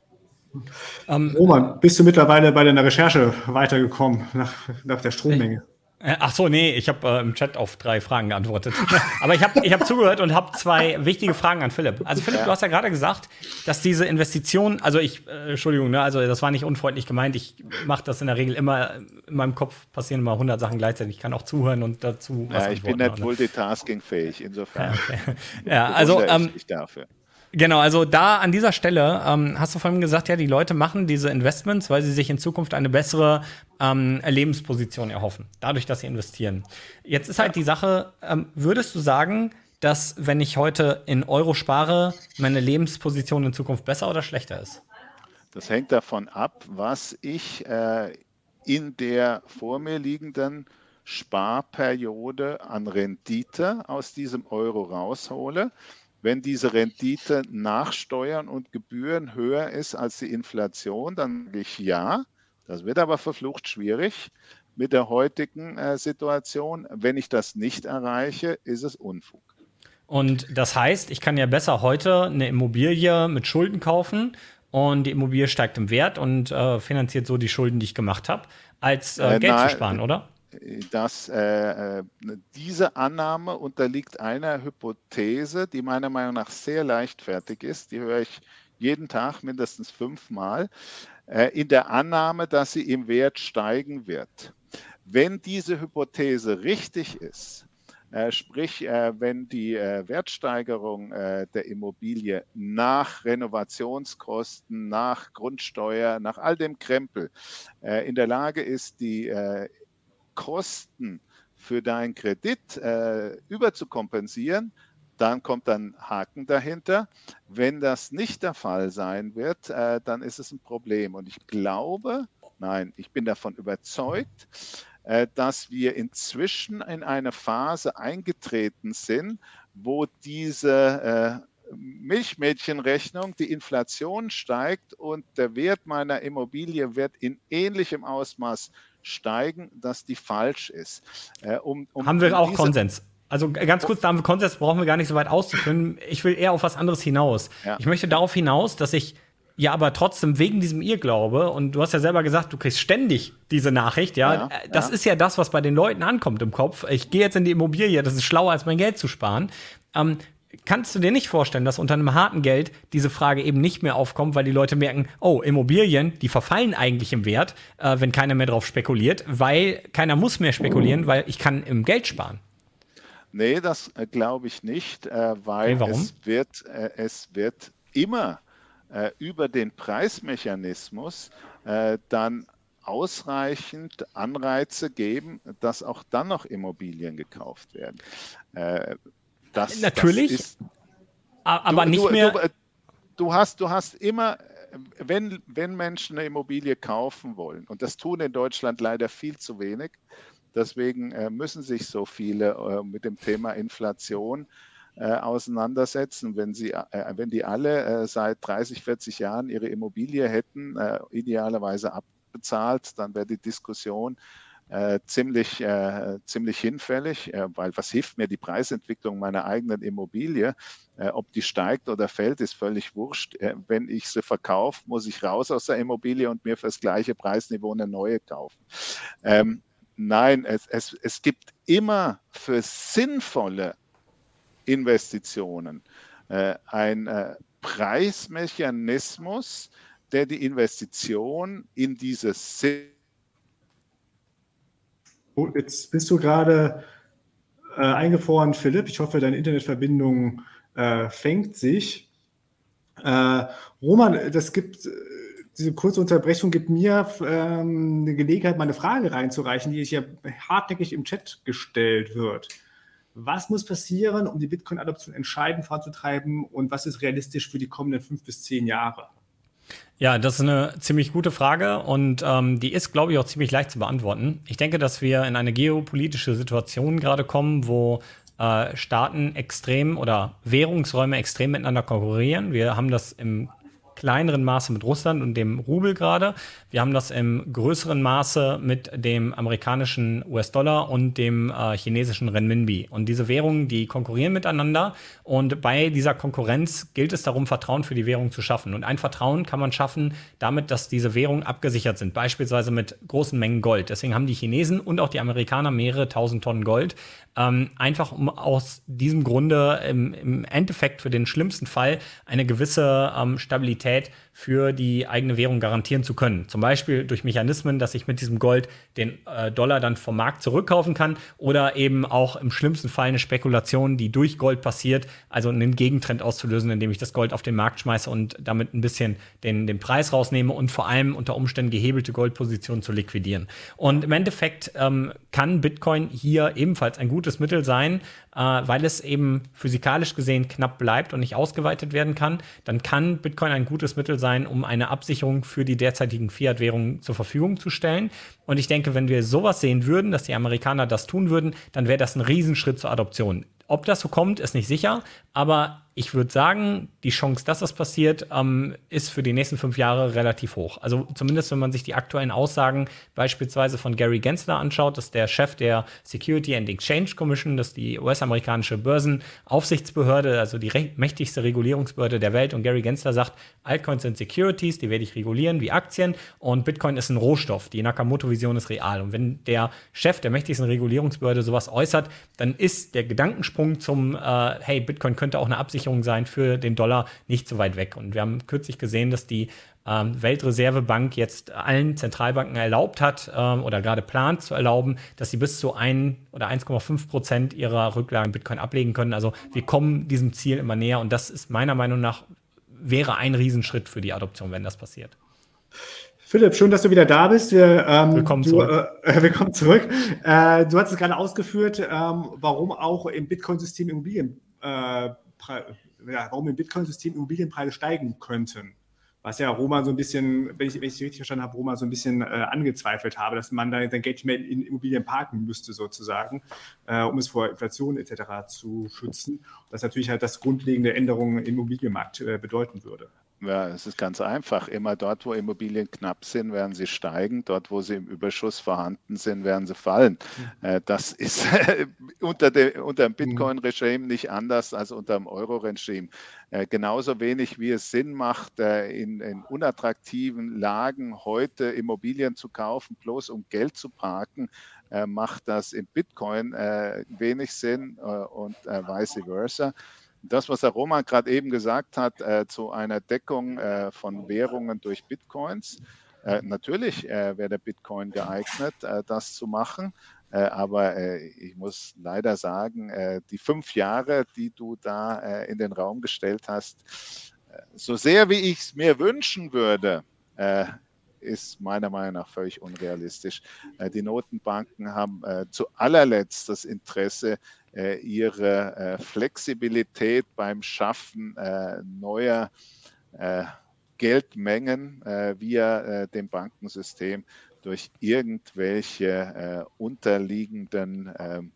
Um, Roman, bist du mittlerweile bei deiner Recherche weitergekommen nach, nach der Strommenge? Äh, ach so, nee, ich habe äh, im Chat auf drei Fragen geantwortet. *laughs* Aber ich habe ich hab zugehört und habe zwei wichtige Fragen an Philipp. Also Philipp, ja. du hast ja gerade gesagt, dass diese Investition, also ich, äh, Entschuldigung, ne, also das war nicht unfreundlich gemeint. Ich mache das in der Regel immer, in meinem Kopf passieren immer 100 Sachen gleichzeitig. Ich kann auch zuhören und dazu was Ja, ich bin nicht multitaskingfähig, insofern. Ja, okay. ja also ähm, ich dafür. Genau, also da an dieser Stelle ähm, hast du vorhin gesagt, ja, die Leute machen diese Investments, weil sie sich in Zukunft eine bessere ähm, Lebensposition erhoffen, dadurch, dass sie investieren. Jetzt ist halt die Sache, ähm, würdest du sagen, dass wenn ich heute in Euro spare, meine Lebensposition in Zukunft besser oder schlechter ist? Das hängt davon ab, was ich äh, in der vor mir liegenden Sparperiode an Rendite aus diesem Euro raushole. Wenn diese Rendite nach Steuern und Gebühren höher ist als die Inflation, dann sage ich ja. Das wird aber verflucht schwierig mit der heutigen äh, Situation. Wenn ich das nicht erreiche, ist es Unfug. Und das heißt, ich kann ja besser heute eine Immobilie mit Schulden kaufen und die Immobilie steigt im Wert und äh, finanziert so die Schulden, die ich gemacht habe, als äh, äh Geld nein, zu sparen, oder? Dass äh, äh, diese Annahme unterliegt einer Hypothese, die meiner Meinung nach sehr leichtfertig ist. Die höre ich jeden Tag mindestens fünfmal. Äh, in der Annahme, dass sie im Wert steigen wird. Wenn diese Hypothese richtig ist, äh, sprich, äh, wenn die Wertsteigerung der Immobilie nach Renovationskosten, nach Grundsteuer, nach all dem Krempel in der Lage ist, die Kosten für deinen Kredit äh, überzukompensieren, dann kommt ein Haken dahinter. Wenn das nicht der Fall sein wird, äh, dann ist es ein Problem. Und ich glaube, nein, ich bin davon überzeugt, äh, dass wir inzwischen in eine Phase eingetreten sind, wo diese äh, Milchmädchenrechnung, die Inflation steigt und der Wert meiner Immobilie wird in ähnlichem Ausmaß steigen, dass die falsch ist. Äh, um, um Haben wir auch Konsens. Also ganz kurz, da haben wir Konsens, brauchen wir gar nicht so weit auszuführen. Ich will eher auf was anderes hinaus. Ja. Ich möchte darauf hinaus, dass ich ja aber trotzdem wegen diesem Irrglaube, und du hast ja selber gesagt, du kriegst ständig diese Nachricht, ja, ja äh, das ja. ist ja das, was bei den Leuten ankommt im Kopf. Ich gehe jetzt in die Immobilie, das ist schlauer, als mein Geld zu sparen. Ähm, kannst du dir nicht vorstellen, dass unter einem harten Geld diese Frage eben nicht mehr aufkommt, weil die Leute merken, oh, Immobilien, die verfallen eigentlich im Wert, äh, wenn keiner mehr drauf spekuliert, weil keiner muss mehr spekulieren, weil ich kann im Geld sparen. Nee, das äh, glaube ich nicht, äh, weil okay, es, wird, äh, es wird immer äh, über den Preismechanismus äh, dann ausreichend Anreize geben, dass auch dann noch Immobilien gekauft werden. Das, Natürlich, das ist, aber du, nicht du, mehr. Du, du, hast, du hast immer, wenn, wenn Menschen eine Immobilie kaufen wollen, und das tun in Deutschland leider viel zu wenig, deswegen äh, müssen sich so viele äh, mit dem Thema Inflation äh, auseinandersetzen. Wenn, sie, äh, wenn die alle äh, seit 30, 40 Jahren ihre Immobilie hätten, äh, idealerweise abbezahlt, dann wäre die Diskussion äh, ziemlich, äh, ziemlich hinfällig, äh, weil was hilft mir die Preisentwicklung meiner eigenen Immobilie? Äh, ob die steigt oder fällt, ist völlig wurscht. Äh, wenn ich sie verkaufe, muss ich raus aus der Immobilie und mir für das gleiche Preisniveau eine neue kaufen. Ähm, nein, es, es, es gibt immer für sinnvolle Investitionen äh, ein Preismechanismus, der die Investition in dieses Sinn Oh, jetzt bist du gerade äh, eingefroren, Philipp. Ich hoffe, deine Internetverbindung äh, fängt sich. Äh, Roman, das gibt, diese kurze Unterbrechung gibt mir ähm, eine Gelegenheit, meine Frage reinzureichen, die hier hartnäckig im Chat gestellt wird. Was muss passieren, um die Bitcoin-Adoption entscheidend voranzutreiben und was ist realistisch für die kommenden fünf bis zehn Jahre? Ja, das ist eine ziemlich gute Frage und ähm, die ist, glaube ich, auch ziemlich leicht zu beantworten. Ich denke, dass wir in eine geopolitische Situation gerade kommen, wo äh, Staaten extrem oder Währungsräume extrem miteinander konkurrieren. Wir haben das im kleineren Maße mit Russland und dem Rubel gerade. Wir haben das im größeren Maße mit dem amerikanischen US-Dollar und dem äh, chinesischen Renminbi. Und diese Währungen, die konkurrieren miteinander. Und bei dieser Konkurrenz gilt es darum, Vertrauen für die Währung zu schaffen. Und ein Vertrauen kann man schaffen damit, dass diese Währungen abgesichert sind, beispielsweise mit großen Mengen Gold. Deswegen haben die Chinesen und auch die Amerikaner mehrere tausend Tonnen Gold, ähm, einfach um aus diesem Grunde im, im, Endeffekt für den schlimmsten Fall eine gewisse ähm, Stabilität Head. Für die eigene Währung garantieren zu können. Zum Beispiel durch Mechanismen, dass ich mit diesem Gold den äh, Dollar dann vom Markt zurückkaufen kann oder eben auch im schlimmsten Fall eine Spekulation, die durch Gold passiert, also einen Gegentrend auszulösen, indem ich das Gold auf den Markt schmeiße und damit ein bisschen den, den Preis rausnehme und vor allem unter Umständen gehebelte Goldpositionen zu liquidieren. Und im Endeffekt ähm, kann Bitcoin hier ebenfalls ein gutes Mittel sein, äh, weil es eben physikalisch gesehen knapp bleibt und nicht ausgeweitet werden kann. Dann kann Bitcoin ein gutes Mittel sein, um eine Absicherung für die derzeitigen Fiat-Währungen zur Verfügung zu stellen. Und ich denke, wenn wir sowas sehen würden, dass die Amerikaner das tun würden, dann wäre das ein Riesenschritt zur Adoption. Ob das so kommt, ist nicht sicher, aber ich würde sagen, die Chance, dass das passiert, ähm, ist für die nächsten fünf Jahre relativ hoch. Also zumindest, wenn man sich die aktuellen Aussagen beispielsweise von Gary Gensler anschaut, das ist der Chef der Security and Exchange Commission, das ist die US-amerikanische Börsenaufsichtsbehörde, also die mächtigste Regulierungsbehörde der Welt. Und Gary Gensler sagt, Altcoins sind Securities, die werde ich regulieren wie Aktien und Bitcoin ist ein Rohstoff. Die Nakamoto-Vision ist real. Und wenn der Chef der mächtigsten Regulierungsbehörde sowas äußert, dann ist der Gedankensprung zum, äh, hey, Bitcoin könnte auch eine Absicherung Absicherung sein für den Dollar nicht so weit weg. Und wir haben kürzlich gesehen, dass die ähm, Weltreservebank jetzt allen Zentralbanken erlaubt hat ähm, oder gerade plant zu erlauben, dass sie bis zu 1 oder 1,5 Prozent ihrer Rücklagen Bitcoin ablegen können. Also wir kommen diesem Ziel immer näher und das ist meiner Meinung nach wäre ein Riesenschritt für die Adoption, wenn das passiert. Philipp, schön, dass du wieder da bist. Wir, ähm, willkommen du, zurück. Äh, *laughs* willkommen zurück. Äh, du hast es gerade ausgeführt, ähm, warum auch im Bitcoin-System Immobilien äh, ja, warum im Bitcoin-System Immobilienpreise steigen könnten. Was ja Roma so ein bisschen, wenn ich, wenn ich richtig verstanden habe, Roma so ein bisschen äh, angezweifelt habe, dass man da sein Geld mehr in Immobilien parken müsste, sozusagen, äh, um es vor Inflation etc. zu schützen. Das natürlich halt das grundlegende Änderungen im Immobilienmarkt äh, bedeuten würde. Ja, es ist ganz einfach. Immer dort, wo Immobilien knapp sind, werden sie steigen. Dort, wo sie im Überschuss vorhanden sind, werden sie fallen. Mhm. Das ist *laughs* unter, dem, unter dem mhm. Bitcoin-Regime nicht anders als unter dem Euro-Regime. Äh, genauso wenig wie es Sinn macht, äh, in, in unattraktiven Lagen heute Immobilien zu kaufen, bloß um Geld zu parken, macht das in Bitcoin wenig Sinn und vice versa das, was der Roman gerade eben gesagt hat, äh, zu einer Deckung äh, von Währungen durch Bitcoins. Äh, natürlich äh, wäre der Bitcoin geeignet, äh, das zu machen. Äh, aber ich muss leider sagen, die fünf Jahre, die du da in den Raum gestellt hast, so sehr wie ich es mir wünschen würde, ist meiner Meinung nach völlig unrealistisch. die Notenbanken haben zu allerletzt das Interesse, ihre äh, Flexibilität beim Schaffen äh, neuer Geldmengen via dem Bankensystem durch irgendwelche unterliegenden ähm,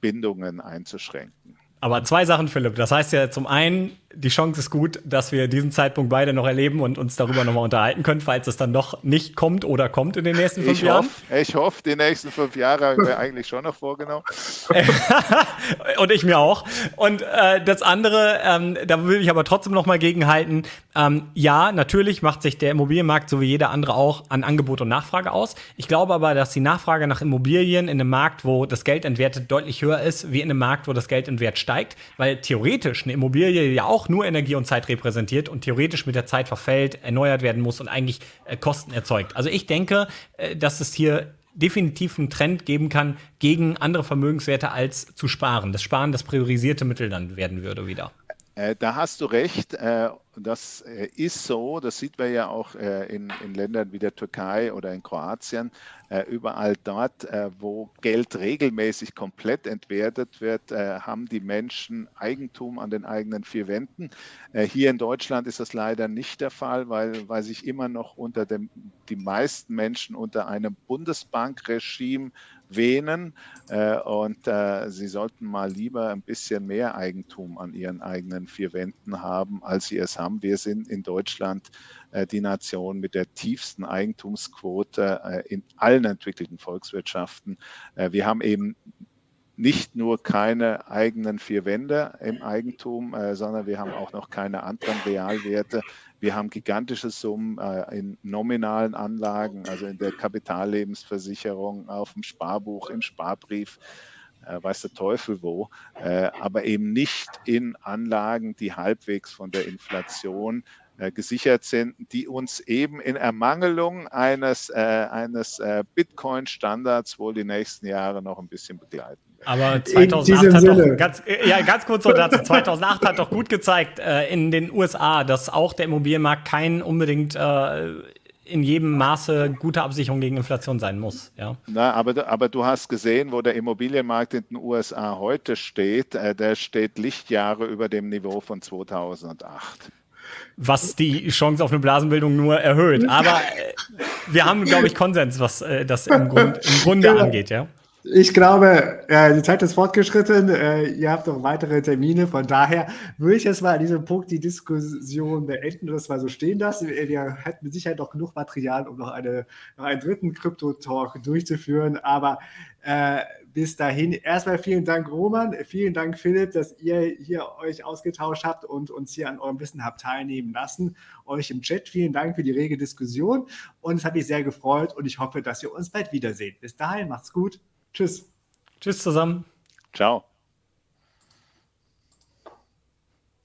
Bindungen einzuschränken. Aber zwei Sachen, Philipp. Das heißt ja zum einen, die Chance ist gut, dass wir diesen Zeitpunkt beide noch erleben und uns darüber nochmal unterhalten können, falls es dann noch nicht kommt oder kommt in den nächsten fünf ich Jahren. Hoff, ich hoffe, die nächsten fünf Jahre habe ich mir eigentlich schon noch vorgenommen. *laughs* und ich mir auch. Und äh, das andere, ähm, da will ich aber trotzdem noch mal gegenhalten. Ähm, ja, natürlich macht sich der Immobilienmarkt, so wie jeder andere auch, an Angebot und Nachfrage aus. Ich glaube aber, dass die Nachfrage nach Immobilien in einem Markt, wo das Geld entwertet, deutlich höher ist, wie in einem Markt, wo das Geld entwertet steigt, weil theoretisch eine Immobilie ja auch nur Energie und Zeit repräsentiert und theoretisch mit der Zeit verfällt, erneuert werden muss und eigentlich äh, Kosten erzeugt. Also ich denke, äh, dass es hier definitiv einen Trend geben kann gegen andere Vermögenswerte als zu sparen. Das Sparen das priorisierte Mittel dann werden würde wieder. Äh, da hast du recht. Äh, das äh, ist so. Das sieht man ja auch in, in Ländern wie der Türkei oder in Kroatien. Überall dort, wo Geld regelmäßig komplett entwertet wird, haben die Menschen Eigentum an den eigenen vier Wänden. Hier in Deutschland ist das leider nicht der Fall, weil, weil sich immer noch unter dem, die meisten Menschen unter einem Bundesbankregime wähnen äh, und äh, sie sollten mal lieber ein bisschen mehr Eigentum an ihren eigenen vier Wänden haben, als sie es haben. Wir sind in Deutschland äh, die Nation mit der tiefsten Eigentumsquote äh, in allen entwickelten Volkswirtschaften. Äh, wir haben eben nicht nur keine eigenen vier Wände im Eigentum, sondern wir haben auch noch keine anderen Realwerte. Wir haben gigantische Summen in nominalen Anlagen, also in der Kapitallebensversicherung, auf dem Sparbuch, im Sparbrief, weiß der Teufel wo, äh, aber eben nicht in Anlagen, die halbwegs von der Inflation äh, gesichert sind, die uns eben in Ermangelung eines, äh, eines äh, Bitcoin-Standards wohl die nächsten Jahre noch ein bisschen begleiten. Aber 2008 hat doch ganz, äh, ja, ganz kurz so dazu. 2008 hat doch gut gezeigt äh, in den USA, dass auch der Immobilienmarkt kein unbedingt äh, in jedem Maße gute Absicherung gegen Inflation sein muss. Ja. Na, aber, aber du hast gesehen, wo der Immobilienmarkt in den USA heute steht. Äh, der steht Lichtjahre über dem Niveau von 2008 was die Chance auf eine Blasenbildung nur erhöht. Aber äh, wir haben, glaube ich, Konsens, was äh, das im, Grund, im Grunde ja. angeht, ja. Ich glaube, äh, die Zeit ist fortgeschritten. Äh, ihr habt noch weitere Termine. Von daher würde ich jetzt mal an diesem Punkt die Diskussion beenden und das mal so stehen lassen. Wir hätten mit Sicherheit noch genug Material, um noch, eine, noch einen dritten Krypto-Talk durchzuführen. Aber äh, bis dahin erstmal vielen Dank, Roman. Vielen Dank, Philipp, dass ihr hier euch ausgetauscht habt und uns hier an eurem Wissen habt teilnehmen lassen. Euch im Chat vielen Dank für die rege Diskussion. Und es hat mich sehr gefreut und ich hoffe, dass wir uns bald wiedersehen. Bis dahin, macht's gut. Tschüss. Tschüss zusammen. Ciao.